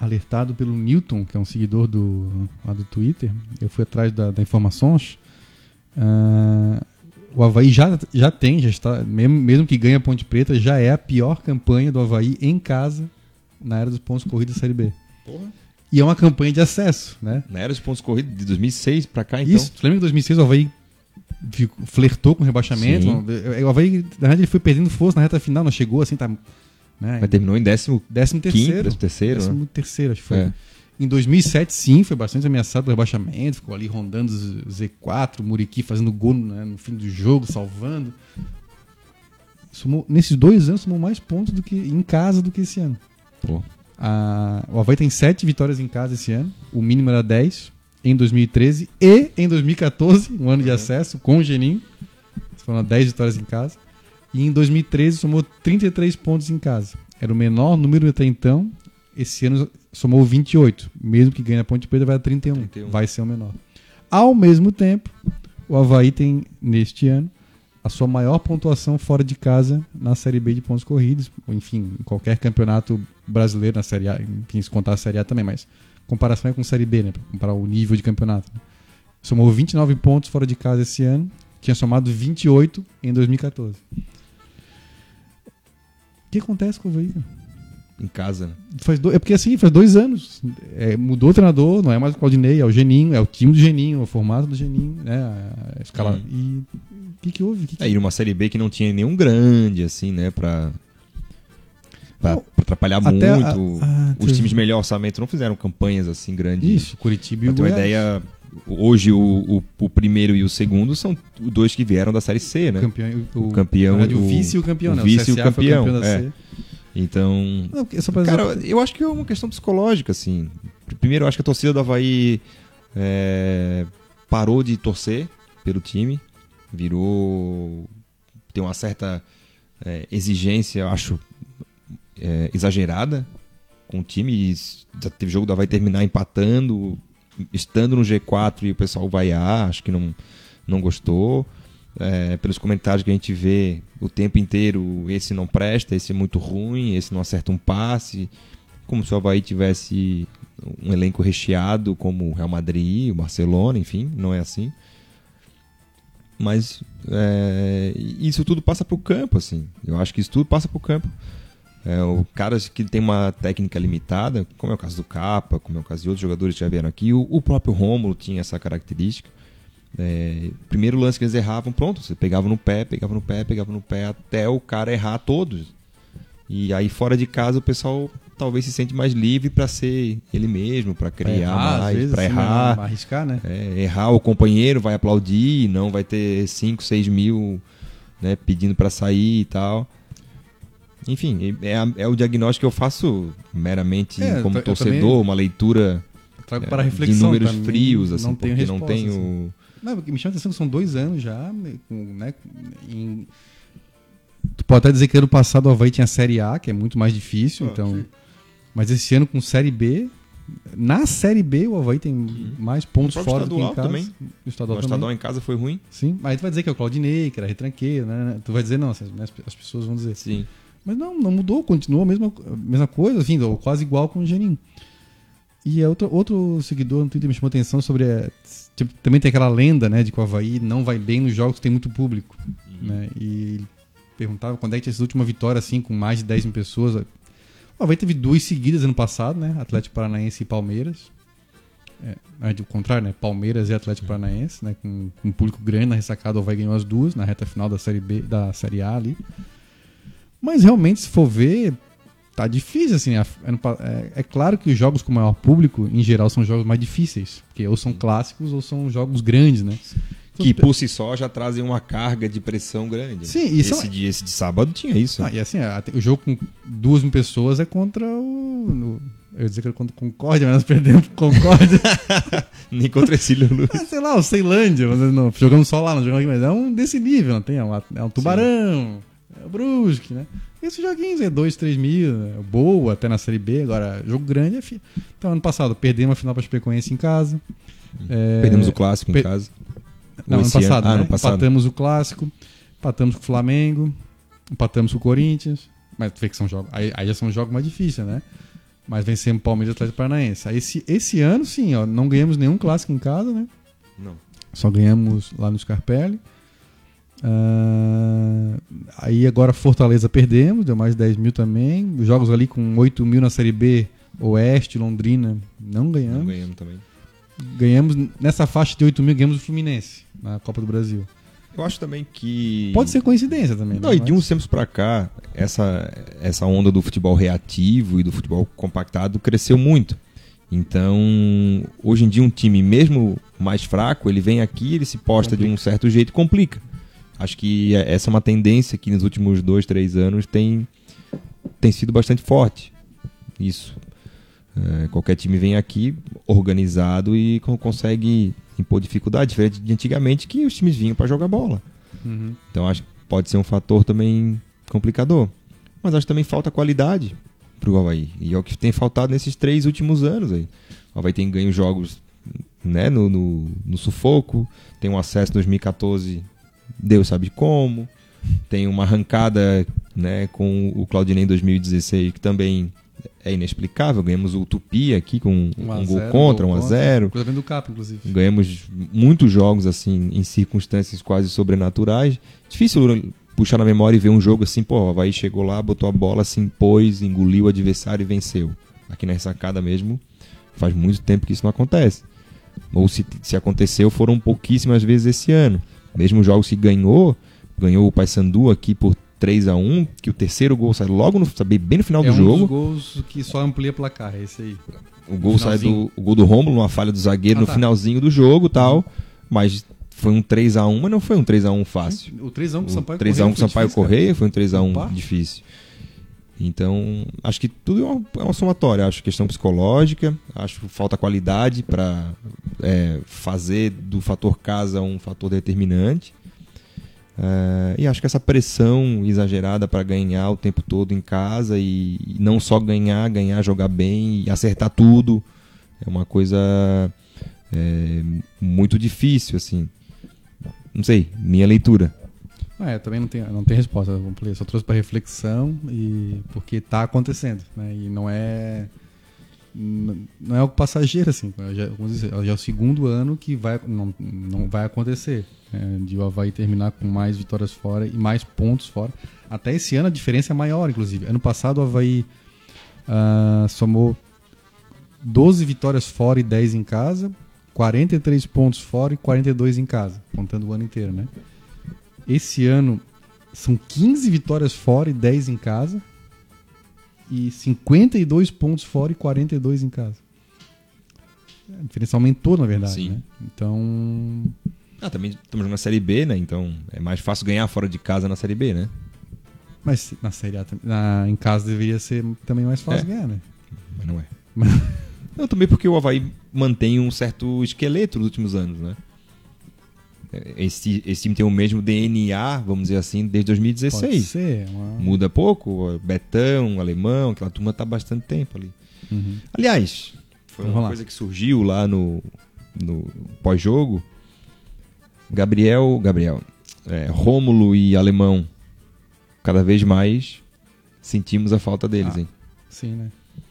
alertado pelo Newton, que é um seguidor do, lá do Twitter, eu fui atrás da, da informações. ah, o Havaí já, já tem, já está, mesmo, mesmo que ganhe a Ponte Preta, já é a pior campanha do Havaí em casa na era dos pontos corridos da Série B. Porra. E é uma campanha de acesso, né? Na era dos pontos corridos de 2006 pra cá, então. Isso, tu lembra que em 2006 o Havaí flertou com o rebaixamento? Sim. O Havaí, na verdade, ele foi perdendo força na reta final, não chegou assim, tá... Né? Mas terminou em 15 Décimo terceiro. décimo terceiro, né? Décimo terceiro, acho que foi. É. Em 2007, sim, foi bastante ameaçado do rebaixamento. Ficou ali rondando Z- Z4, Muriqui fazendo gol né, no fim do jogo, salvando. Somou, nesses dois anos, somou mais pontos do que em casa do que esse ano. Pô. A, o Havaí tem sete vitórias em casa esse ano. O mínimo era 10 em 2013 e em 2014, um ano de acesso com o Geninho. Foram 10 vitórias em casa. E em 2013 somou 33 pontos em casa. Era o menor número até então. esse ano somou 28. Mesmo que ganhe a Ponte Preta, vai a 31. 31. Vai ser o menor. Ao mesmo tempo, o Havaí tem, neste ano, a sua maior pontuação fora de casa na Série B de pontos corridos. ou, Enfim, em qualquer campeonato brasileiro, na Série A, enfim, se contar a Série A também, mas comparação é com Série B, né? Pra comparar o nível de campeonato. né? Somou 29 pontos fora de casa esse ano, tinha somado 28 em 2014. O que acontece com o Havaí? Em casa, né? Faz do... É porque assim, faz dois anos. É, mudou o treinador, não é mais o Claudinei, é o Geninho, é o time do Geninho, é o formato do Geninho, né? A escala. Hum. E o que, que houve? Que que- É, e numa Série B que não tinha nenhum grande, assim, né, pra, pra, Não, pra atrapalhar a- muito. a- Os teve- times de melhor orçamento não fizeram campanhas assim grandes. Isso, Curitiba e o ter uma Goiás. ideia, hoje o, o, o primeiro e o segundo são os dois que vieram da Série C, O né? campeão, o, O campeão verdade, o vice e o campeão, o né? vice e o campeão, da é. Então, Não, cara, dizer- eu acho que é uma questão psicológica, assim. Primeiro, eu acho que a torcida do Havaí é, parou de torcer pelo time, virou. tem uma certa é, exigência, eu acho, é, exagerada com o time. Já teve jogo do Havaí terminar empatando, estando no G4 e o pessoal vaiar, acho que não, não gostou. É, pelos comentários que a gente vê o tempo inteiro, esse não presta, esse é muito ruim, esse não acerta um passe. Como se o Havaí tivesse um elenco recheado como o Real Madrid, o Barcelona, enfim, não é assim. Mas é, isso tudo passa pro campo, assim. Eu acho que isso tudo passa pro campo. É, o caras que tem uma técnica limitada, como é o caso do Capa, como é o caso de outros jogadores que já vieram aqui, o, o próprio Rômulo tinha essa característica. É, primeiro lance que eles erravam, pronto, você pegava no pé, pegava no pé, pegava no pé, até o cara errar todos. E aí fora de casa o pessoal talvez se sente mais livre para ser ele mesmo, para pra criar errar, às mais, para errar. né? arriscar, né? É, errar, o companheiro vai aplaudir, não vai ter 5, 6 mil né, pedindo para sair e tal. Enfim, é, é o diagnóstico que eu faço meramente É, como torcedor, também- uma leitura Trago é, para de reflexão. números pra mim, frios, assim, não porque não resposta, tenho... assim. Não, porque me chama a atenção que são dois anos já, né, né, em- Tu pode até dizer que ano passado o Havaí tinha Série A, que é muito mais difícil, Ah, então... sim. Mas esse ano com Série B... Na Série B o Havaí tem mais pontos fora do que em casa. também. O estadual também. estadual em casa foi ruim? Sim, mas tu vai dizer que é o Claudinei, que era retranqueiro, né? Tu vai dizer não, as, as pessoas vão dizer. Sim. Mas não, não mudou, continuou a mesma, a mesma coisa, assim, ou quase igual com o Geninho. E é outro, outro seguidor no Twitter me chamou atenção sobre. é, tipo, também tem aquela lenda, né, de que o Havaí não vai bem nos jogos que tem muito público. Né? E ele perguntava quando é que tinha sido a última vitória, assim, com mais de 10 mil pessoas. O Havaí teve duas seguidas ano passado, né? Atlético Paranaense e Palmeiras. É, do contrário, né? Palmeiras e Atlético Paranaense, né? Com, com um público grande na ressacada, o Havaí ganhou as duas na reta final da Série B, da Série A ali. Mas realmente, se for ver, tá difícil, assim. pa- É, é claro que os jogos com maior público, em geral, são jogos mais difíceis. Porque ou são clássicos ou são jogos grandes, né? Que por si só já trazem uma carga de pressão grande. Sim, e esse, são- dia, esse de sábado tinha isso. Ah, e assim, o jogo com duas mil pessoas é contra o. eu ia dizer que era contra o Concórdia, mas nós perdemos Concórdia. Nem contra esse Lulu. Ah, sei lá, o Ceilândia. Não, jogamos só lá, não jogamos aqui, mas é um desse nível, não tem? É um, é um tubarão, é o Brusque, né? Esses joguinhos é 2, 3 mil, é boa até na Série B, agora jogo grande é. Fi... Então, ano passado, perdemos a final para Chapecoense em casa. É, Perdemos o clássico per- em casa. Não, ano esse ano? passado, Ah, né? ano passado. Empatamos o clássico, empatamos com o Flamengo, empatamos com o Corinthians. Mas vê que são jogos. Aí, aí já são jogos mais difíceis, né? Mas vencemos Palmeiras e Atlético Paranaense. Aí esse, esse ano, sim, ó, não ganhamos nenhum clássico em casa, né? Não. Só ganhamos lá no Scarpelli. Ah, aí agora Fortaleza perdemos, deu mais de 10 mil também. Os Jogos ali com 8 mil na Série B, Oeste, Londrina, não ganhamos. Não ganhamos também. Ganhamos nessa faixa de 8 mil, ganhamos o Fluminense na Copa do Brasil. Eu acho também que. Pode ser coincidência também. Não, né? e de uns tempos pra cá, essa, essa onda do futebol reativo e do futebol compactado cresceu muito. Então, hoje em dia, um time, mesmo mais fraco, ele vem aqui, ele se posta de um certo jeito e complica. Acho que é- essa é uma tendência que nos últimos dois, três anos tem, tem sido bastante forte. Isso. É, qualquer time vem aqui organizado e con- consegue impor dificuldade, diferente de antigamente que os times vinham para jogar bola. Uhum. Então acho que pode ser um fator também complicador. Mas acho que também falta qualidade. pro Havaí. E é o que tem faltado nesses três últimos anos aí. O Havaí tem ganho jogos né, no, no, no sufoco, tem um acesso em 2014, Deus sabe como. Tem uma arrancada né, com o Claudinei em 2016, que também é inexplicável. Ganhamos o Tupi aqui com um, um gol contra, 1 um a 0 Coisa do Cap, inclusive. Ganhamos muitos jogos assim em circunstâncias quase sobrenaturais. Difícil puxar na memória e ver um jogo assim, pô, o Havaí chegou lá, botou a bola, se impôs, engoliu o adversário e venceu. Aqui na ressacada mesmo, faz muito tempo que isso não acontece. Ou se, se aconteceu, foram pouquíssimas vezes esse ano. Mesmo os jogos que ganhou, ganhou o Paysandu aqui por 3 a 1 que o terceiro gol sai logo no, sabe, bem no final é do um jogo. dos gols que só amplia placar, é esse aí. O gol sai do o gol do Rômulo, uma falha do zagueiro Ah, no tá. finalzinho do jogo, tal, mas foi um 3 a 1, mas não foi um 3 a 1 fácil. O 3x1 com o Sampaio 3 a 1 com Sampaio difícil, cara. Correia foi um 3 a 1 Opa. difícil. Então, acho que tudo é uma, é uma somatória. Acho questão psicológica, acho falta qualidade para fazer do fator casa um fator determinante. É, e acho que essa pressão exagerada para ganhar o tempo todo em casa e, e não só ganhar, ganhar, jogar bem e acertar tudo é uma coisa é, muito difícil, assim. Não sei, minha leitura. É, também não tem, não tem resposta, ler. Só trouxe para reflexão e porque está acontecendo, né? E não é não é algo passageiro assim. Já, dizer, já é o segundo ano que vai não, não vai acontecer né? de o Havaí terminar com mais vitórias fora e mais pontos fora. Até esse ano a diferença é maior, inclusive. Ano passado o Havaí ah, somou 12 vitórias fora e 10 em casa, 43 pontos fora e 42 em casa, contando o ano inteiro, né? Esse ano são 15 vitórias fora e 10 em casa. E 52 pontos fora e 42 em casa. A diferença aumentou, na verdade. Sim. Né? Então. Ah, também estamos jogando na Série B, né? Então é mais fácil ganhar fora de casa na Série B, né? Mas na Série A, na, em casa deveria ser também mais fácil É. ganhar, né? Mas não é. Não, também porque o Havaí mantém um certo esqueleto nos últimos anos, né? Esse, esse time tem o mesmo DNA, vamos dizer assim, desde Pode 2016. ser. é Uma... Muda pouco, Betão, Alemão, aquela turma tá há bastante tempo ali. Uhum. Aliás, foi Vamos uma lá. coisa que surgiu lá no, no pós-jogo. Gabriel, Gabriel, é, Rômulo e Alemão, cada vez mais sentimos a falta deles, Ah. hein? Sim, né?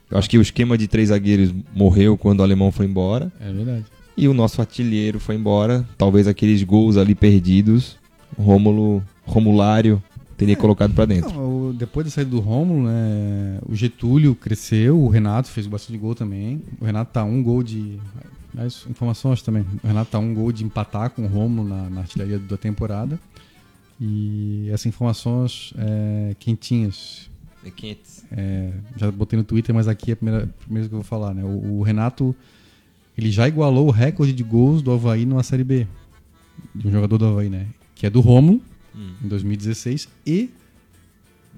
Eu acho que o esquema de três zagueiros morreu quando o alemão foi embora. É verdade. E o nosso artilheiro foi embora. Talvez aqueles gols ali perdidos, Rômulo, Romulário teria colocado pra dentro. Não, depois da saída do Rômulo, né, o Getúlio cresceu, o Renato fez bastante gol também. O Renato tá um gol de. Mais informações também. O Renato tá um gol de empatar com o Rômulo na, na artilharia da temporada. E essas informações é, quentinhas. É. É, já botei no Twitter, mas aqui é a primeira, a primeira que eu vou falar. Né? O, o Renato ele já igualou o recorde de gols do Havaí numa Série B. De um jogador do Havaí, né? Que é do Rômulo, Hum. em 2016 e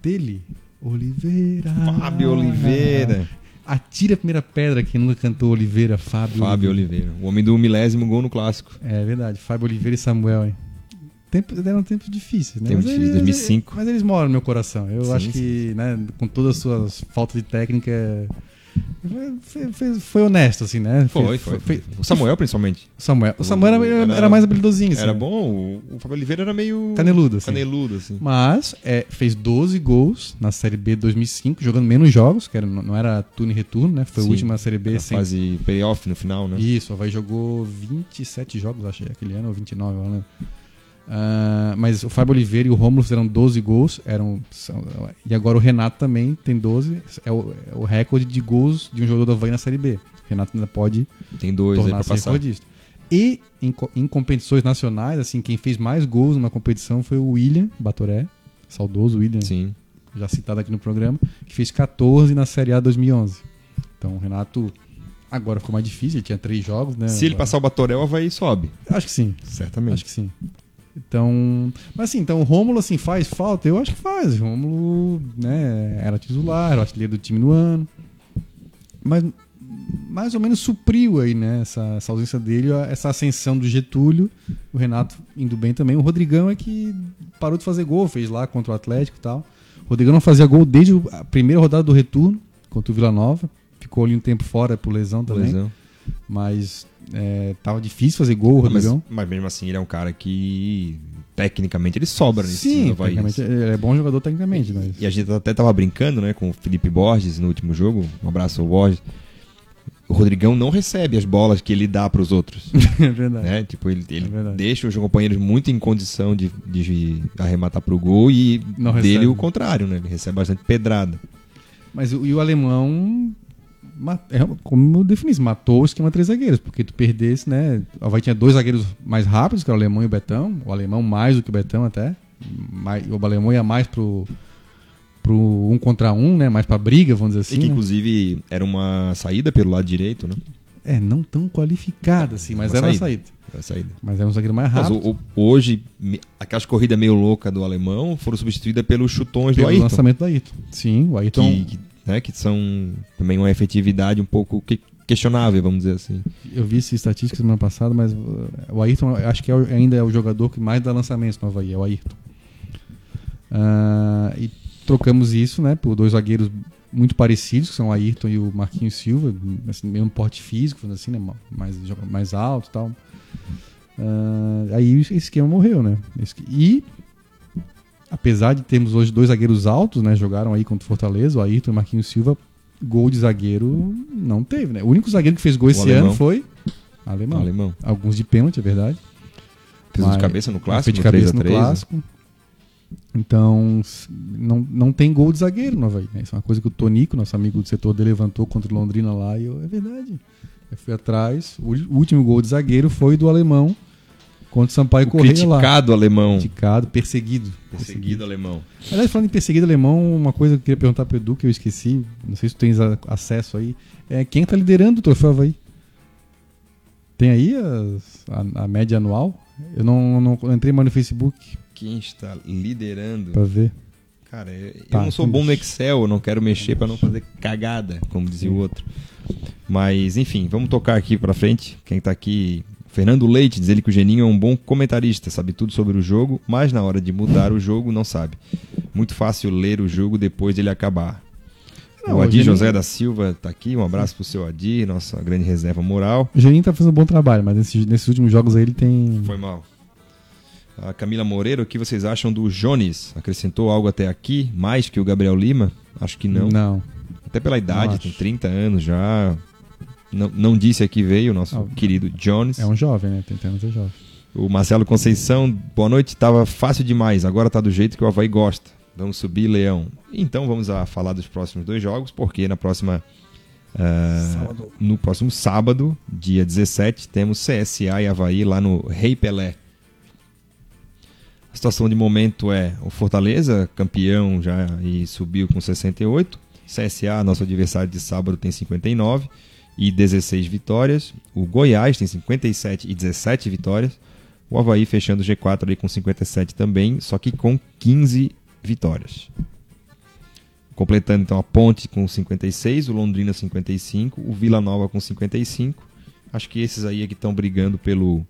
dele, Oliveira. Fábio Oliveira. Atira a primeira pedra quem nunca cantou Oliveira, Fábio. Fábio Oliveira. O homem do milésimo gol no clássico. É verdade, Fábio Oliveira e Samuel, hein? Tempo, eram tempos difíceis, né? Tempo Mas difícil, eles- 2005. Mas eles moram no meu coração. Eu Sim, acho que, né, com todas as suas faltas de técnica, foi, foi- honesto, assim, né? Foi, foi. foi. O Samuel, principalmente. O Samuel, o Samuel era, era, era mais habilidosinho, assim. Era bom. O- Fábio Oliveira era meio. Caneludo, assim. Caneludo, assim. Mas é, fez 12 gols na Série B 2005, jogando menos jogos, que era, não era turno e retorno, né? Foi Sim. a última Série B sem. fase playoff no final, né? Isso, o Havaí jogou 27 jogos, acho, aquele ano, ou 29, eu não lembro. Ah, mas o Fábio Oliveira e o Rômulo fizeram 12 gols, eram, são- e agora o Renato também tem 12, é o, é o recorde de gols de um jogador do Havaí na Série B. O Renato ainda pode Tem dois tornar-se passar. recordista. E em, em competições nacionais, assim, quem fez mais gols numa competição foi o William Batoré, saudoso William, Sim. já citado aqui no programa, que fez 14 na Série A 2011. Então o Renato agora ficou mais difícil, ele tinha três jogos, né? Se ele passar o Batorel, vai sobe. Acho que sim, Certamente. acho que sim. Então, mas assim, então o Rômulo assim faz falta? Eu acho que faz. O Rômulo, né, era titular, era artilheiro do time no ano. Mas mais ou menos supriu aí, né, essa, essa ausência dele, essa ascensão do Getúlio, o Renato indo bem também. O Rodrigão é que parou de fazer gol, fez lá contra o Atlético e tal. O Rodrigão não fazia gol desde a primeira rodada do retorno, contra o Vila Nova. Ficou ali um tempo fora por lesão também. Lesão. Mas é, tava difícil fazer gol, o Mas, Rodrigão. mas mesmo assim, ele é um cara que tecnicamente ele sobra nesse Sim, tecnicamente, ele é bom jogador tecnicamente, mas... E a gente até tava brincando, né, com o Felipe Borges no último jogo. Um abraço ao Borges. O Rodrigão não recebe as bolas que ele dá para os outros. é verdade. né? Tipo, ele, ele É deixa os companheiros muito em condição de, de arrematar pro gol e Não dele recebe. o contrário, né? Ele recebe bastante pedrada. Mas o, e o alemão, como eu defini matou o esquema três zagueiros, porque tu perdesse, né? O Havaí tinha dois zagueiros mais rápidos, que era o alemão e o Betão. O alemão mais do que o Betão até. Mais, o alemão ia mais pro, pro um contra um, né? Mais pra briga, vamos dizer e assim. que né? inclusive era uma saída pelo lado direito, né? É, não tão qualificada assim, mas era uma saída. Era a saída. Mas era um zagueiro mais Mas rápido. o- o- hoje, aquelas corridas meio loucas do alemão foram substituídas pelos chutões do pelo Ayrton. lançamento do Ayrton. Sim, o Ayrton. que, que, né, que são também uma efetividade um pouco que- questionável, vamos dizer assim. Eu vi essa estatística semana passada, mas uh, o Ayrton acho que é o- ainda é o jogador que mais dá lançamentos no Havaí, é o Ayrton. Ah, e trocamos isso, né, por dois zagueiros muito parecidos, que são o Ayrton e o Marquinhos Silva, assim, mesmo porte físico, assim, né, mais, mais alto e tal. Ah, aí esse esquema morreu, né? E apesar de termos hoje dois zagueiros altos, né, jogaram aí contra o Fortaleza, o Ayrton e o Marquinhos Silva, gol de zagueiro não teve, né? O único zagueiro que fez gol esse alemão. ano foi alemão. Alemão. Alguns de pênalti, é verdade. Fez um de cabeça no clássico, Fez de cabeça 3 a no 3 né? clássico. Então, não, não tem gol de zagueiro no Havaí. Né? Isso é uma coisa que o Tonico, nosso amigo do setor dele, levantou contra o Londrina lá e eu, é verdade. Eu fui atrás. O, o último gol de zagueiro foi do alemão contra o Sampaio O Correia lá. criticado alemão. Criticado, perseguido. Perseguido alemão. Aliás, falando em perseguido alemão, uma coisa que eu queria perguntar pro Edu, que eu esqueci, não sei se tu tens acesso aí, é quem tá liderando o troféu Havaí? Tem aí as- a, a média anual? Eu não, não, não entrei mais no Facebook Quem está liderando? pra ver. Cara, eu, eu Tá, não sou bom no Excel, eu não quero mexer pra não fazer cagada, como dizia o outro. Mas, enfim, vamos tocar aqui pra frente. Quem tá aqui, Fernando Leite, diz ele que o Geninho é um bom comentarista, sabe tudo sobre o jogo, mas na hora de mudar o jogo não sabe. Muito fácil ler o jogo depois dele acabar. Não, o o Adir Geninho- José da Silva tá aqui, um abraço pro seu Adir, nossa grande reserva moral. O Geninho tá fazendo um bom trabalho, mas nesses, nesses últimos jogos aí ele tem. Foi mal. A Camila Moreira, o que vocês acham do Jones? Acrescentou algo até aqui, mais que o Gabriel Lima? Acho que não. Não. Até pela idade, tem 30 anos já. Não, não disse aqui veio o nosso Ah, querido Jones. É um jovem, né? Tentando ser jovem. O Marcelo Conceição, boa noite, tava fácil demais, agora tá do jeito que o Havaí gosta. Vamos subir, Leão. Então vamos a falar dos próximos dois jogos, porque na próxima. Sábado. no próximo sábado, dia 17, temos CSA e Havaí lá no Rei Pelé. A situação de momento é o Fortaleza, campeão já e subiu com 68. CSA, nosso adversário de sábado, tem 59 e 16 vitórias. O Goiás tem 57 e 17 vitórias. O Havaí fechando o G4 ali com 57 também, só que com 15 vitórias. Completando então a Ponte com 56, o Londrina 55, o Vila Nova com 55. Acho que esses aí é que estão brigando pelo,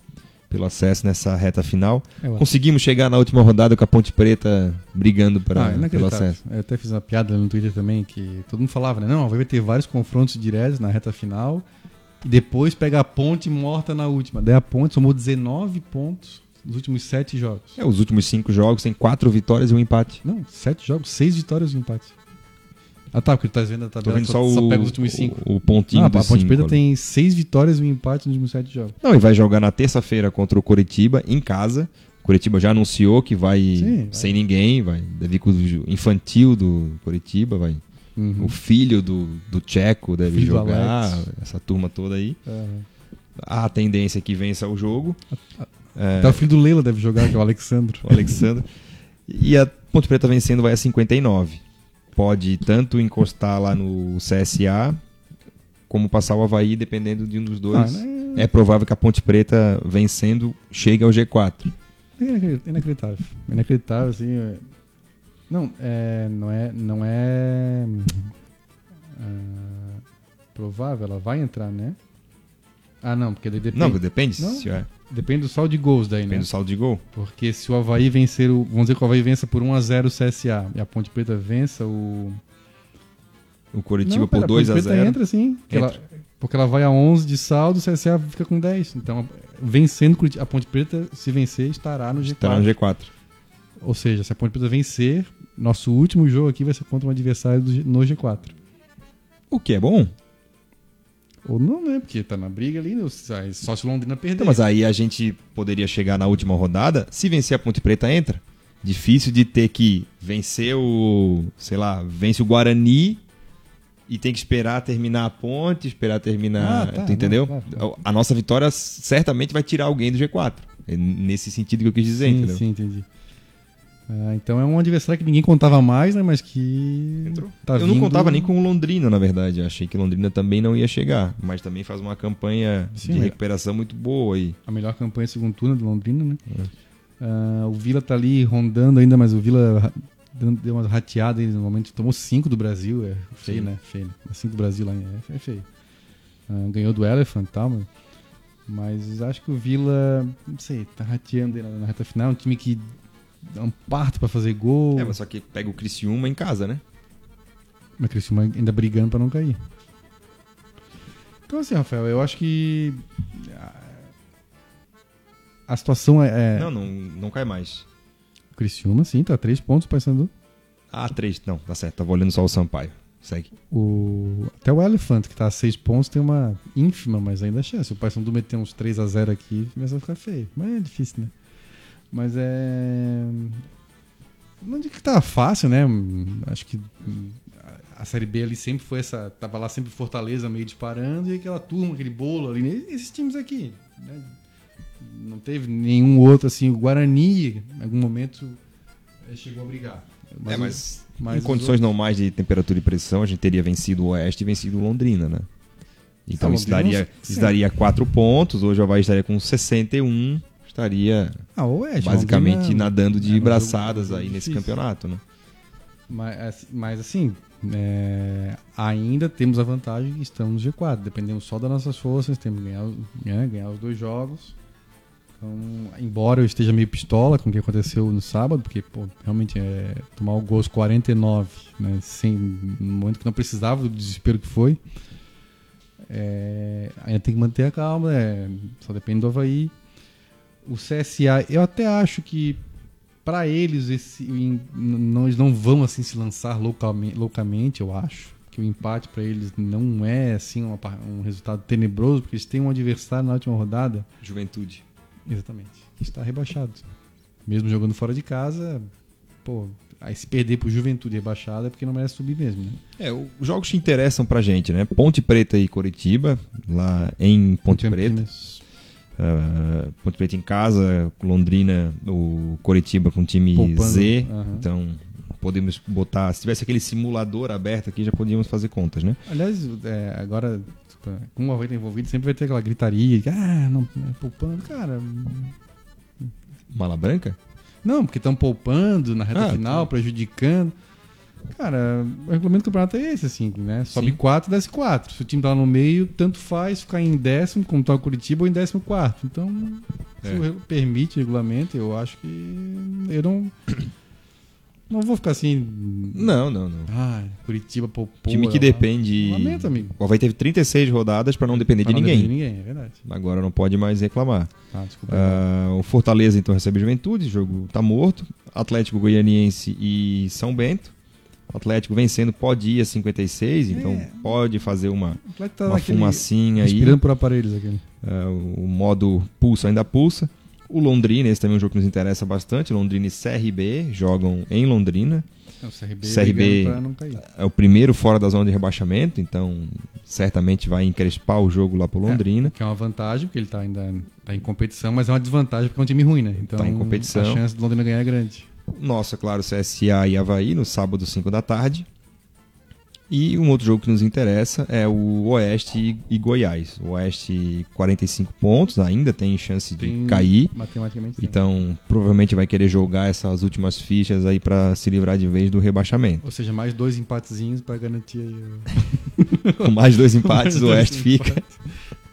pelo acesso nessa reta final. Acho. Conseguimos chegar na última rodada com a Ponte Preta brigando pra, Ah, pelo acesso. Eu até fiz uma piada no Twitter também que todo mundo falava, né? Não, vai ter vários confrontos diretos na reta final e depois pega a ponte morta na última. Daí a ponte somou 19 pontos nos últimos 7 jogos. É, os últimos cinco jogos tem quatro vitórias e um empate. Não, 7 jogos, 6 vitórias e um empate. Ah tá, porque tu tá vendo a Tô tabela vendo só, só, o, pega os últimos 5. o, o pontinho Ah, a Ponte cinco Preta tem 6 vitórias e um empate nos últimos 7 jogos. Não, e vai jogar na terça-feira contra o Coritiba, em casa. O Coritiba já anunciou que vai Sim, vai. sem ninguém, vai. Deve ir com o infantil do Coritiba, vai. Uhum. O filho do, do Tcheco deve jogar, essa turma toda aí. É. A tendência é que vença o jogo. É, Até o filho do Leila deve jogar, que é o Alexandro. o Alexandre. E a Ponte Preta vencendo vai a 59. Pode tanto encostar lá no CSA, como passar o Havaí, dependendo de um dos dois. Ah, né? É provável que a Ponte Preta, vencendo, chegue ao G4. É inacre- inacreditável. Inacreditável, assim. é- Não, é, não é. Não é. ah, provável, ela vai entrar, né? Ah, não, porque daí depende, Não, depende Não? se é. Depende do saldo de gols daí, Depende né? do saldo de gol. Porque se o Havaí vencer o. Vamos dizer que o Havaí vença por 1x0 o CSA e a Ponte Preta vença o. o Coritiba Não, por pera, a 2 Ponte a Preta 0 entra sim. porque Entra. ela- porque ela vai a 11 de saldo, o CSA fica com 10. Então, vencendo Curitiba- a Ponte Preta, se vencer, estará no G4. Estará no G4. Ou seja, se a Ponte Preta vencer, nosso último jogo aqui vai ser contra um adversário do no G4. O que é bom. Ou não, né? Porque tá na briga ali, né? Só se Londrina perder. Então, mas aí a gente poderia chegar na última rodada. Se vencer a Ponte Preta, entra. Difícil de ter que vencer o. Sei lá, vence o Guarani e tem que esperar terminar a ponte, esperar terminar. Ah, tá, tu entendeu? não, claro, A nossa vitória certamente vai tirar alguém do G4. É nesse sentido que eu quis dizer, sim, entendeu? sim, entendi. Ah, então é um adversário que ninguém contava mais, né? Mas que. Entrou. Tá eu não vindo- contava nem com o Londrina, na verdade. Eu achei que Londrina também não ia chegar. Mas também faz uma campanha Sim, de é. recuperação muito boa aí. A melhor campanha do segundo turno do Londrina, né? É. Ah, o Vila tá ali rondando ainda, mas o Vila deu umas rateadas aí no momento. Tomou 5 do Brasil, é feio, Sim. né? Feio. 5 do Brasil lá é, é feio. Ah, ganhou do Elephant e tal, mas, mas acho que o Vila, não sei, tá rateando aí na, na reta final. É um time que dá um parto pra fazer gol. É, mas só que pega o Criciúma em casa, né? Mas Criciúma ainda brigando pra não cair. Então assim, Rafael, eu acho que ah, a situação é, é Não, não, não cai mais. o Criciúma, sim, tá três pontos o Paysandu. Ah, três. Não, tá certo. Tava olhando só o Sampaio. Segue. O até o Elephant que tá a seis pontos tem uma ínfima, mas ainda é chance. O Paysandu meter uns 3 a 0 aqui, começa a ficar feio. Mas é difícil, né? Mas é não digo que tá fácil, né? Acho que a Série B ali sempre foi essa. Tava lá sempre Fortaleza meio disparando e aquela turma, aquele bolo ali. né? Esses times aqui. né? Não teve nenhum outro, assim. O Guarani, em algum momento, eh, chegou a brigar. é, mas, mas em condições normais de temperatura e pressão, a gente teria vencido o Oeste e vencido o Londrina, né? Então Ah, isso, Londrina, daria, isso daria quatro pontos. Hoje o Havaí estaria com 61. Estaria Ah, basicamente nadando de é, braçadas aí nesse campeonato, né? Mas, mas assim, é, ainda temos a vantagem que estamos no G4. Dependemos só das nossas forças, temos que ganhar, os- né, ganhar os dois jogos. Então, embora eu esteja meio pistola com o que aconteceu no sábado, porque pô, realmente é tomar o gol aos 49, né, sem, no momento que não precisava do desespero que foi, é, ainda tem que manter a calma, é, só depende do Havaí. O CSA, eu até acho que para eles esse não, eles não vão assim se lançar localmente, loucamente, eu acho que o empate para eles não é assim uma um resultado tenebroso, porque eles têm um adversário na última rodada, Juventude. exatamente, que está rebaixado. Mesmo jogando fora de casa, pô, aí se perder pro Juventude rebaixado é porque não merece subir mesmo, né? É, os jogos que interessam pra gente, né? Ponte Preta e Coritiba, lá em Ponte Preta. Campinas, Ah, Ponte Preta em casa, Londrina, o Coritiba com time Poupando, Z. aham. Então, podemos botar. Se tivesse aquele simulador aberto aqui, já podíamos fazer contas, né? Aliás, é, agora, como o Havaí tá envolvido, sempre vai ter aquela gritaria, de, ah, não, não é poupando, cara, Mala branca? Não, porque estão poupando na reta Ah, final, tá. prejudicando. Cara, o regulamento do campeonato é esse, assim, né? Sobe Sim. 4, desce 4. Se o time tá lá no meio, tanto faz ficar em décimo, como tá o Curitiba, ou em décimo quarto. Então, se É. o permite o regulamento, eu acho que eu não... Não vou ficar assim... Não, não, não. Ah, Curitiba poupou. time que é, depende. Lamento, amigo. O Havaí teve 36 rodadas pra não depender Pra de não ninguém. depender de ninguém, é verdade. Agora não pode mais reclamar. Ah, desculpa. Ah, o Fortaleza então recebe Juventude, o jogo tá morto. Atlético Goianiense e São Bento. O Atlético vencendo pode ir a 56, então É. pode fazer uma, tá uma naquele- fumacinha aí. Respirando por aparelhos aquele. Ah, o modo pulsa ainda pulsa. O Londrina, esse também é um jogo que nos interessa bastante. Londrina e CRB jogam em Londrina. É, o CRB, CRB. É o primeiro fora da zona de rebaixamento, então certamente vai encrespar o jogo lá pro Londrina. Que é uma vantagem, porque ele tá ainda tá em competição, mas é uma desvantagem porque é um time ruim, né? Então Tá em competição. a chance do Londrina ganhar é grande. Nossa, claro, CSA e Havaí no sábado, 5 da tarde. E um outro jogo que nos interessa é o Oeste e- Goiás. O Oeste, 45 pontos, ainda tem chance de Tem- cair. Matematicamente. sim. Então, provavelmente vai querer jogar essas últimas fichas aí para se livrar de vez do rebaixamento. Ou seja, mais dois empatezinhos pra garantir aí o... Com mais dois empates, Mais o Oeste fica. empates.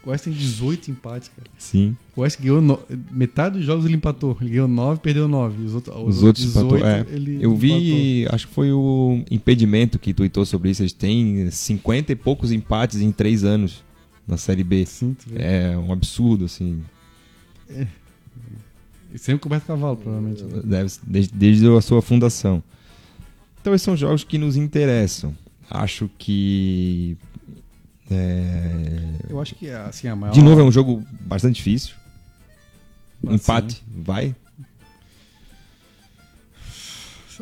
O Oeste tem 18 empates, cara. Sim. O Oeste ganhou no... metade dos jogos ele empatou. Ele ganhou 9, perdeu 9. Os, outros, Os outros empatou. É. ele Eu empatou. vi, acho que foi o impedimento que tuitou sobre isso. Eles têm 50 e poucos empates em 3 anos na Série B. Sim. É um absurdo, assim. E Sempre coberto cavalo, provavelmente. Deve, desde, desde a sua fundação. Então, esses são jogos que nos interessam. Acho que. É, Eu acho que assim, a maior. De novo, é um jogo bastante difícil. Assim. Empate, vai.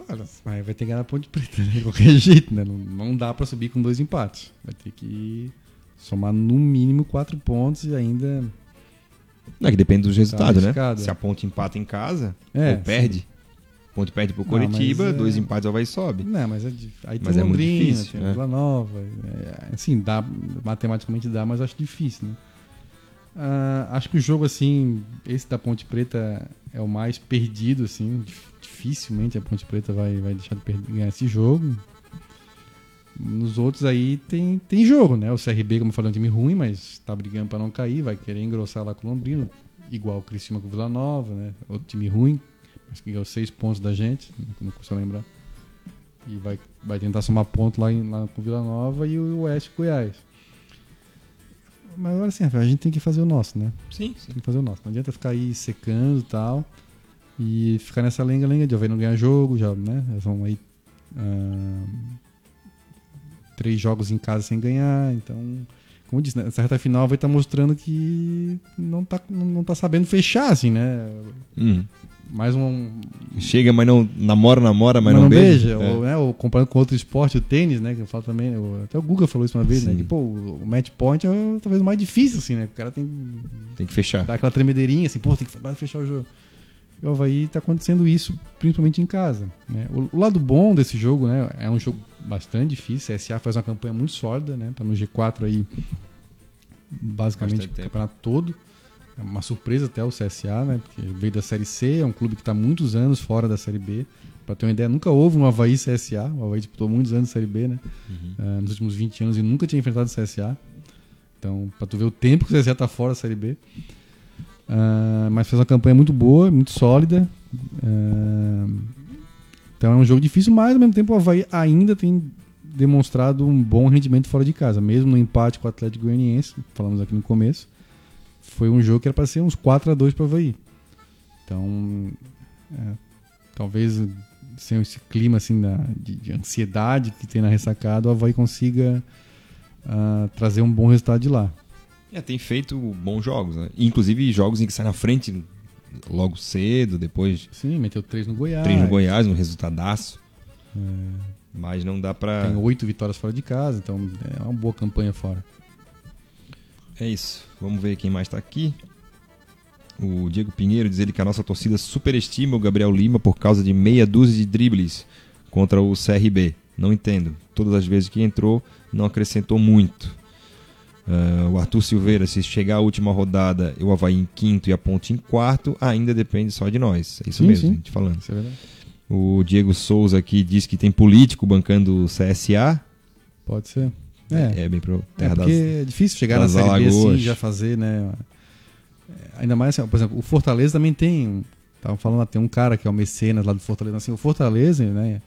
Olha, mas vai ter que ganhar a ponte preta, né? De qualquer jeito, né? Não, não dá pra subir com dois empates. Vai ter que somar no mínimo quatro pontos e ainda. É que depende dos resultados, né? arriscado, Se é. a ponte empata em casa, É, ou perde. Ponte perde pro Coritiba, é- dois empates vai e sobe. Não, mas é aí tem Mas é muito Londrina, difícil, tem né? Vila Nova. É, assim, dá, matematicamente dá, mas acho difícil, né? Ah, acho que o jogo, assim, esse da Ponte Preta é o mais perdido, assim. dif- Dificilmente a Ponte Preta vai, vai deixar de perder- ganhar esse jogo. Nos outros aí tem, tem jogo, né? O CRB, como eu falei, é um time ruim, mas tá brigando pra não cair, vai querer engrossar lá com o Londrina, igual o Criciúma com o Vila Nova, né? Outro time ruim, mas que ganhou seis pontos da gente, não consigo lembrar. E vai, vai tentar somar ponto lá, em, lá com Vila Nova e o Oeste Goiás. Mas agora sim, a gente tem que fazer o nosso, né? Sim, sim. Tem que fazer o nosso. Não adianta ficar aí secando e tal. E ficar nessa lenga-lenga de Havaí não ganhar jogo, já, né? Já São aí. ah, três jogos em casa sem ganhar. Então, como eu disse, nessa reta final vai estar mostrando que não tá, não, não tá sabendo fechar, assim, né? Hum. Mais um. Chega, mas não. Namora, namora, mas, Mas não, beija. É. Ou, né, ou comparando com outro esporte, o tênis, né? Que eu falo também. o- até o Guga falou isso uma vez, né? Sim. Que, pô, o match point é talvez o mais difícil, assim, né? O cara tem Tem que fechar. dá aquela tremedeirinha, assim, pô, tem que fechar o jogo. E o Havaí tá acontecendo isso, principalmente em casa. Né? O, o lado bom desse jogo, né? É um jogo bastante difícil. A CSA faz uma campanha muito sólida, né? Tá no G4 aí, basicamente, o campeonato todo. É uma surpresa até o CSA, né? Porque veio da Série C, é um clube que está muitos anos fora da Série B. Pra ter uma ideia, nunca houve um Havaí CSA. O Havaí disputou muitos anos Série B, né? Ah, nos últimos 20 anos e nunca tinha enfrentado o CSA. Então, pra tu ver o tempo que o CSA tá fora da Série B. Ah, mas fez uma campanha muito boa, muito sólida. Ah, então é um jogo difícil, mas ao mesmo tempo o Havaí ainda tem demonstrado um bom rendimento fora de casa. Mesmo no empate com o Atlético Goianiense, falamos aqui no começo, foi um jogo que era para ser uns 4 a 2 para o Havaí. Então, é, talvez sem esse clima assim da- de, de ansiedade que tem na ressacada, o Havaí consiga ah, trazer um bom resultado de lá. É, tem feito bons jogos, né? Inclusive jogos em que sai na frente logo cedo, depois Sim, meteu 3 no Goiás. três no Goiás, um resultadaço. Mas não dá pra. Tem oito vitórias fora de casa, então é uma boa campanha fora. É isso. Vamos ver quem mais tá aqui. O Diego Pinheiro diz ele que a nossa torcida superestima o Gabriel Lima por causa de meia dúzia de dribles contra o CRB. Não entendo. Todas as vezes que entrou, não acrescentou muito. Ah, o Arthur Silveira, se chegar a última rodada, eu Havaí em quinto e a Ponte em quarto, ainda depende só de nós. É isso Sim, mesmo, sim. a gente falando. É. O Diego Souza aqui diz que tem político bancando o CSA. Pode ser. É, É, bem pro é terra porque das... é difícil chegar na Série B assim Alagoas. e já fazer, né? É, Ainda mais, assim, por exemplo, o Fortaleza também tem. Estavam falando, lá, tem um cara que é o mecenas lá do Fortaleza. Assim, o Fortaleza, né?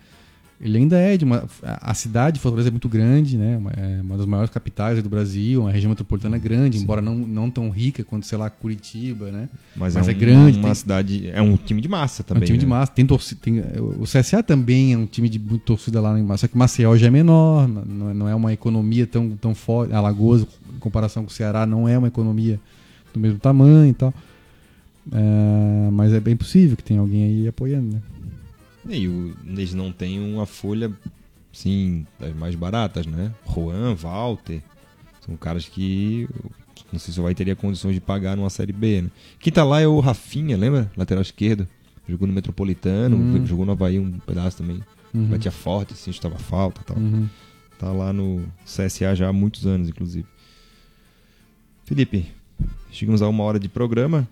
Ele ainda é de uma. A cidade de Fortaleza é muito grande, né? uma- É uma das maiores capitais do Brasil, uma região metropolitana grande, Sim. embora não, não tão rica quanto, sei lá, Curitiba, né? Mas, Mas é, é um- grande, uma tem- cidade. É um time de massa É também. um time de né? massa. Tem torcida, tem, o CSA também é um time de torcida lá, em Massa, só que Maceió já é menor, não, não é uma economia tão, tão forte. Alagoas, em comparação com o Ceará, não é uma economia do mesmo tamanho e tal. É, mas é bem possível que tenha alguém aí apoiando, né? E o- eles não têm uma folha, sim, das mais baratas, né? Juan, Walter. São caras que. Não sei se o Vai teria condições de pagar numa Série B, né? Quem tá lá é o Rafinha, lembra? Lateral esquerdo. Jogou no Metropolitano, Hum. jogou no Havaí um pedaço também. Uhum. Batia forte, assim, estava falta e tal. Uhum. Tá lá no CSA já há muitos anos, inclusive. Felipe, chegamos a uma hora de programa.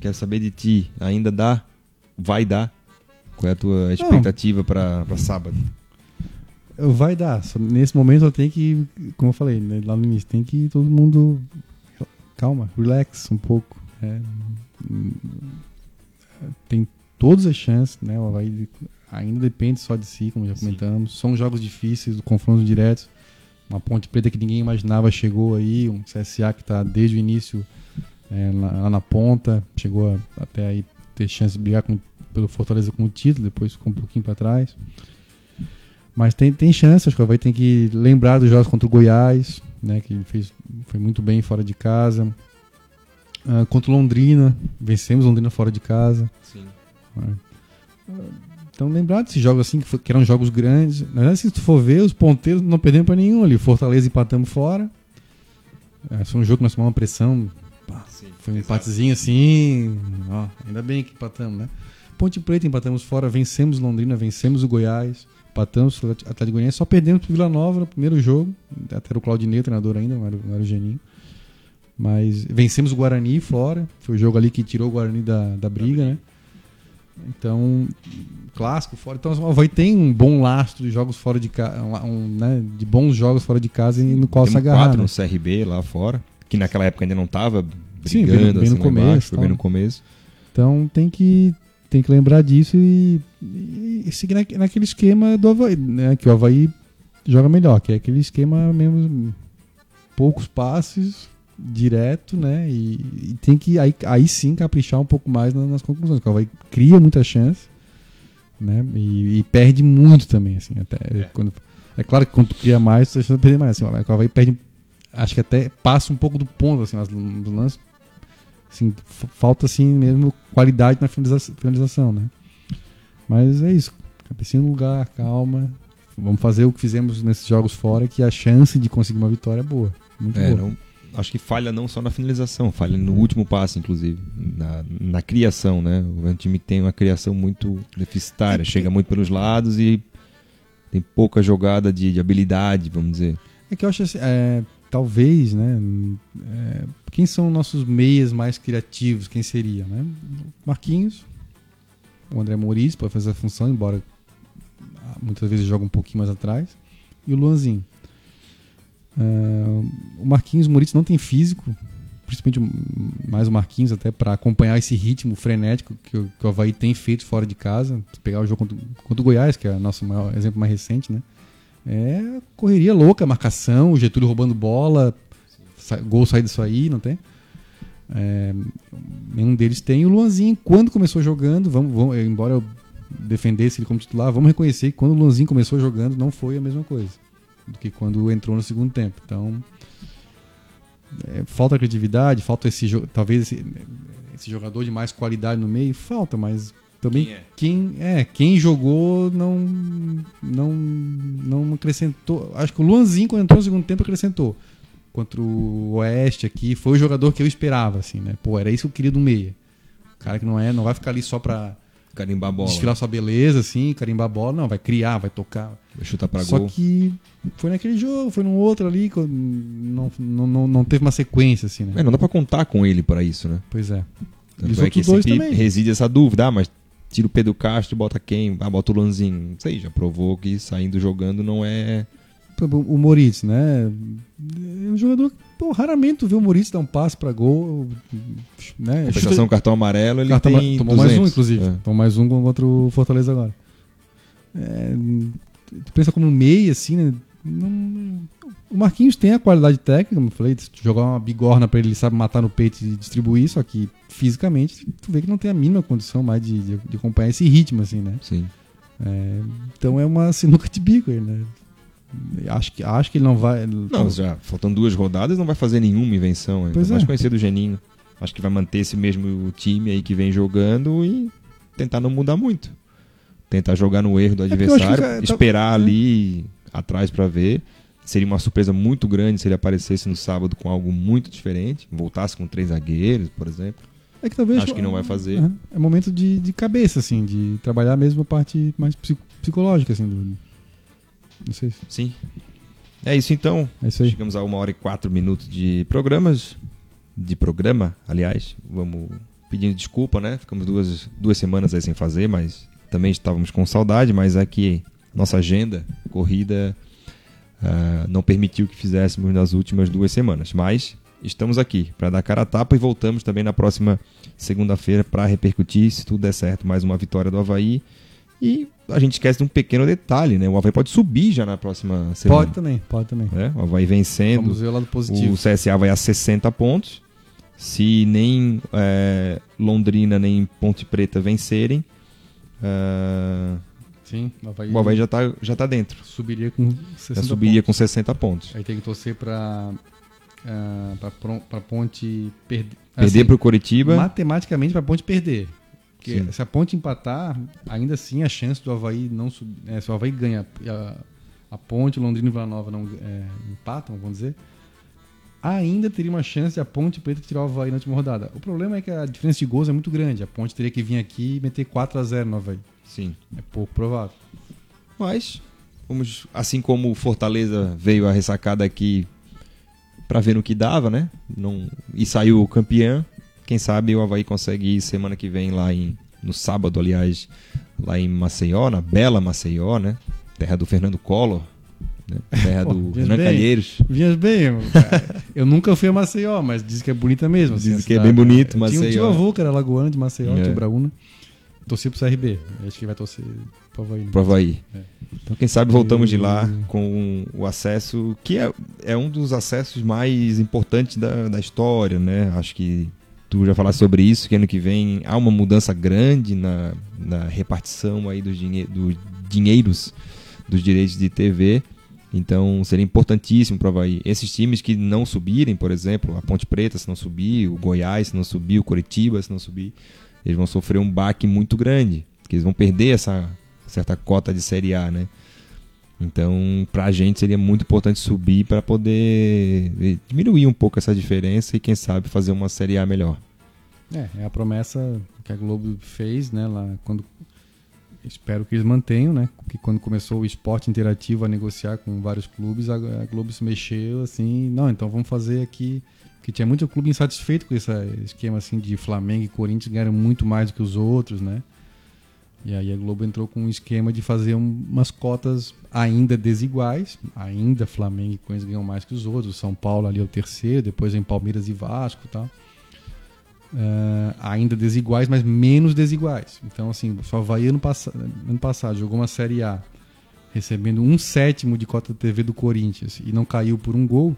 Quero saber de ti. Ainda dá? Vai dar? Qual é a tua expectativa pra sábado? Vai dar. Só nesse momento eu tenho que, como eu falei né, lá no início, tem que todo mundo. Calma, relax um pouco. É, tem todas as chances, né? O Havaí ainda depende só de si, como já comentamos. Sim. São jogos difíceis, confrontos diretos. Uma ponte preta que ninguém imaginava chegou aí, um CSA que está desde o início é, lá, lá, na ponta, chegou a, até aí ter chance de brigar com, pelo Fortaleza com o título, depois ficou um pouquinho para trás. Mas tem, tem chance, acho que o Havaí tem que lembrar dos jogos contra o Goiás, né, que fez, foi muito bem fora de casa. Uh, contra o Londrina, vencemos Londrina fora de casa. Sim. Uh, então lembrar desses jogos assim, que, foi, que, eram jogos grandes. Na verdade, se tu for ver, os ponteiros não perdemos para nenhum ali. Fortaleza empatamos fora. É, foi um jogo que nós tomamos uma pressão. Sim, foi um exato. empatezinho assim. Ó, ainda bem que empatamos, né? Ponte Preta empatamos fora, vencemos Londrina, vencemos o Goiás, empatamos o Atlético Goianiense, só perdemos pro Vila Nova no primeiro jogo. Até era o Claudinei, treinador ainda, não era, não era o Geninho. Mas vencemos o Guarani fora. Foi o jogo ali que tirou o Guarani da, da briga, né? Então, clássico fora. Então, o Havaí tem um bom lastro de jogos fora de casa, um, né, de bons jogos fora de casa e no qual se agarrar. quatro né? no CRB lá fora, que naquela época ainda não estava brigando, Sim, bem, bem assim, no começo, embaixo, foi bem no começo. Então, tem que tem que lembrar disso e, e seguir na, naquele esquema do Havaí, né, que o Havaí joga melhor, que é aquele esquema mesmo poucos passes, direto, né? E, e, tem que aí, aí sim caprichar um pouco mais nas, nas conclusões. O Havaí cria muita chance, né? E, e, perde muito também, assim. Até é. Quando, é claro que quando cria mais, tu vai perder mais. Assim, o Havaí perde, acho que até passa um pouco do ponto, assim, do lance. Assim, falta assim mesmo qualidade na finalização, finalização, né? Mas é isso. Cabecinha no lugar, calma. Vamos fazer o que fizemos nesses jogos fora, que a chance de conseguir uma vitória é boa. Muito é, boa. Não acho que falha não só na finalização, falha no último passe, inclusive, na, na criação, né? O time tem uma criação muito deficitária, chega muito pelos lados e tem pouca jogada de, de habilidade, vamos dizer. É que eu acho assim, é, talvez, né? É, quem são nossos meias mais criativos? Quem seria, né? Marquinhos, o André Maurício pode fazer a função, embora muitas vezes joga um pouquinho mais atrás, e o Luanzinho. Uh, o Marquinhos Moritz não tem físico, principalmente mais o Marquinhos, até para acompanhar esse ritmo frenético que o, que o Havaí tem feito fora de casa. Se pegar o jogo contra, contra o Goiás, que é o nosso maior, exemplo mais recente, né? É correria louca, marcação, o Getúlio roubando bola, sa gol sair disso aí, não tem? É, nenhum deles tem. O Luanzinho, quando começou jogando, vamos, vamos, embora eu defendesse ele como titular, vamos reconhecer que quando o Luanzinho começou jogando não foi a mesma coisa do que quando entrou no segundo tempo. Então, é, falta criatividade, falta esse talvez esse, esse, jogador de mais qualidade no meio, falta, mas também quem é? quem é, quem jogou não não não acrescentou. Acho que o Luanzinho quando entrou no segundo tempo acrescentou. Contra o Oeste aqui, foi o jogador que eu esperava assim, né? Pô, era isso que eu queria do meia. O cara que não é, não vai ficar ali só para carimbar bola. Desfilar sua beleza, assim, carimbar a bola. Não, vai criar, vai tocar. Vai chutar pra Só gol. Só que foi naquele jogo, foi num outro ali, não, não, não, não teve uma sequência, assim, né? É, não dá pra contar com ele para isso, né? Pois é. Tanto e os é dois também. reside essa dúvida, ah, mas tira o Pedro Castro e bota quem? Ah, bota o Lanzinho. Não sei, já provou que saindo jogando não é... O Moritz, né? É um jogador Pô, raramente tu vê o Moritz dar um passe pra gol. Né? Compensação cartão amarelo, ele cartão tem tomou 200. mais um, inclusive. É. Tomou mais um contra o Fortaleza agora. É, tu pensa como meia, assim, né? Não, o Marquinhos tem a qualidade técnica, como eu falei, jogar uma bigorna pra ele, sabe matar no peito e distribuir, só que fisicamente tu vê que não tem a mínima condição mais de, de, de acompanhar esse ritmo, assim, né? Sim. É, então é uma sinuca de bico, né? Acho que, acho que ele não vai. Não, já faltando duas rodadas, não vai fazer nenhuma invenção. Pois é. mais conhecer do Geninho. Acho que vai manter esse mesmo time aí que vem jogando e tentar não mudar muito. Tentar jogar no erro do é adversário, tá- esperar tá... ali atrás para ver. Seria uma surpresa muito grande se ele aparecesse no sábado com algo muito diferente. Voltasse com três zagueiros, por exemplo. É que talvez. Acho que não vai fazer. É, é momento de, de cabeça, assim, de trabalhar mesmo a parte mais psicológica, assim, do, não sei. Sim. É isso então. É isso aí. Chegamos a uma hora e quatro minutos de programas. De programa, aliás. Vamos pedindo desculpa, né? Ficamos duas, duas semanas aí sem fazer, mas também estávamos com saudade, mas aqui nossa agenda corrida uh, não permitiu que fizéssemos nas últimas duas semanas. Mas estamos aqui para dar cara a tapa e voltamos também na próxima segunda-feira para repercutir, se tudo der certo, mais uma vitória do Havaí. E a gente esquece de um pequeno detalhe, né? O Havaí pode subir já na próxima semana. Pode também, pode também. É, o Havaí vencendo. Vamos ver o lado positivo. O CSA vai a 60 pontos. Se nem é, Londrina nem Ponte Preta vencerem, uh, Sim, o Havaí, o Havaí já está já tá dentro. Subiria com 60 já subiria pontos. com 60 pontos. Aí tem que torcer para uh, para Ponte perder. Perder assim, para o Curitiba. Matematicamente para Ponte perder. Porque se a Ponte empatar, ainda assim a chance do Havaí não subir. É, se o Havaí ganha a, a Ponte, Londrina e Vila Nova não é, empatam, vamos dizer ainda teria uma chance de a Ponte Preta tirar o Havaí na última rodada. O problema é que a diferença de gols é muito grande. A Ponte teria que vir aqui e meter 4 a 0 no Havaí. Sim. É pouco provável. Mas, vamos, assim como o Fortaleza veio a ressacada aqui para ver no que dava, né? Não, e saiu campeão. Quem sabe o Havaí consegue ir semana que vem lá em, no sábado, aliás, lá em Maceió, na bela Maceió, né? Terra do Fernando Collor né? Terra Pô, do Renan bem, Calheiros. Vinhas bem. Eu nunca fui a Maceió, mas diz que é bonita mesmo. Assim, diz que é bem bonito, Maceió. Tinha, um avô que era lagoano de Maceió, é. de Braúna. Torci pro CRB. Acho que vai torcer pro Havaí. Pro Havaí. É. Então, quem sabe voltamos de lá com o acesso, que é, é um dos acessos mais importantes da, da história, né? Acho que tu já falaste sobre isso, que ano que vem há uma mudança grande na, na repartição aí dos, dinhe dos dinheiros dos direitos de TV. Então seria importantíssimo para o Havaí. Esses times que não subirem, por exemplo, a Ponte Preta se não subir, o Goiás se não subir, o Curitiba se não subir, eles vão sofrer um baque muito grande, porque eles vão perder essa certa cota de Série A, né? Então, para a gente seria muito importante subir para poder diminuir um pouco essa diferença e quem sabe fazer uma Série A melhor. É, é a promessa que a Globo fez, né, lá quando espero que eles mantenham, né? Que quando começou o esporte interativo a negociar com vários clubes, a, Globo se mexeu assim, não, então vamos fazer aqui que tinha muito clube insatisfeito com esse esquema assim de Flamengo e Corinthians ganharam muito mais do que os outros, né? E aí a Globo entrou com um esquema de fazer umas cotas ainda desiguais, ainda Flamengo e Corinthians ganham mais que os outros, São Paulo ali é o terceiro, depois vem Palmeiras e Vasco, tal uh, ainda desiguais, mas menos desiguais. Então, assim, só vai ano, pass ano passado jogou uma Série A recebendo um sétimo de cota de TV do Corinthians e não caiu por um gol,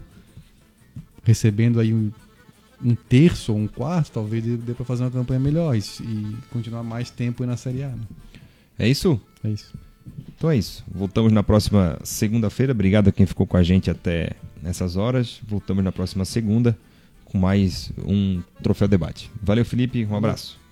recebendo aí um, um terço ou um quarto, talvez dê para fazer uma campanha melhor e, e, continuar mais tempo na Série A. Né? É isso? É isso. Então é isso. Voltamos na próxima segunda-feira. Obrigado a quem ficou com a gente até nessas horas. Voltamos na próxima segunda com mais um Troféu Debate. Valeu, Felipe. Um abraço.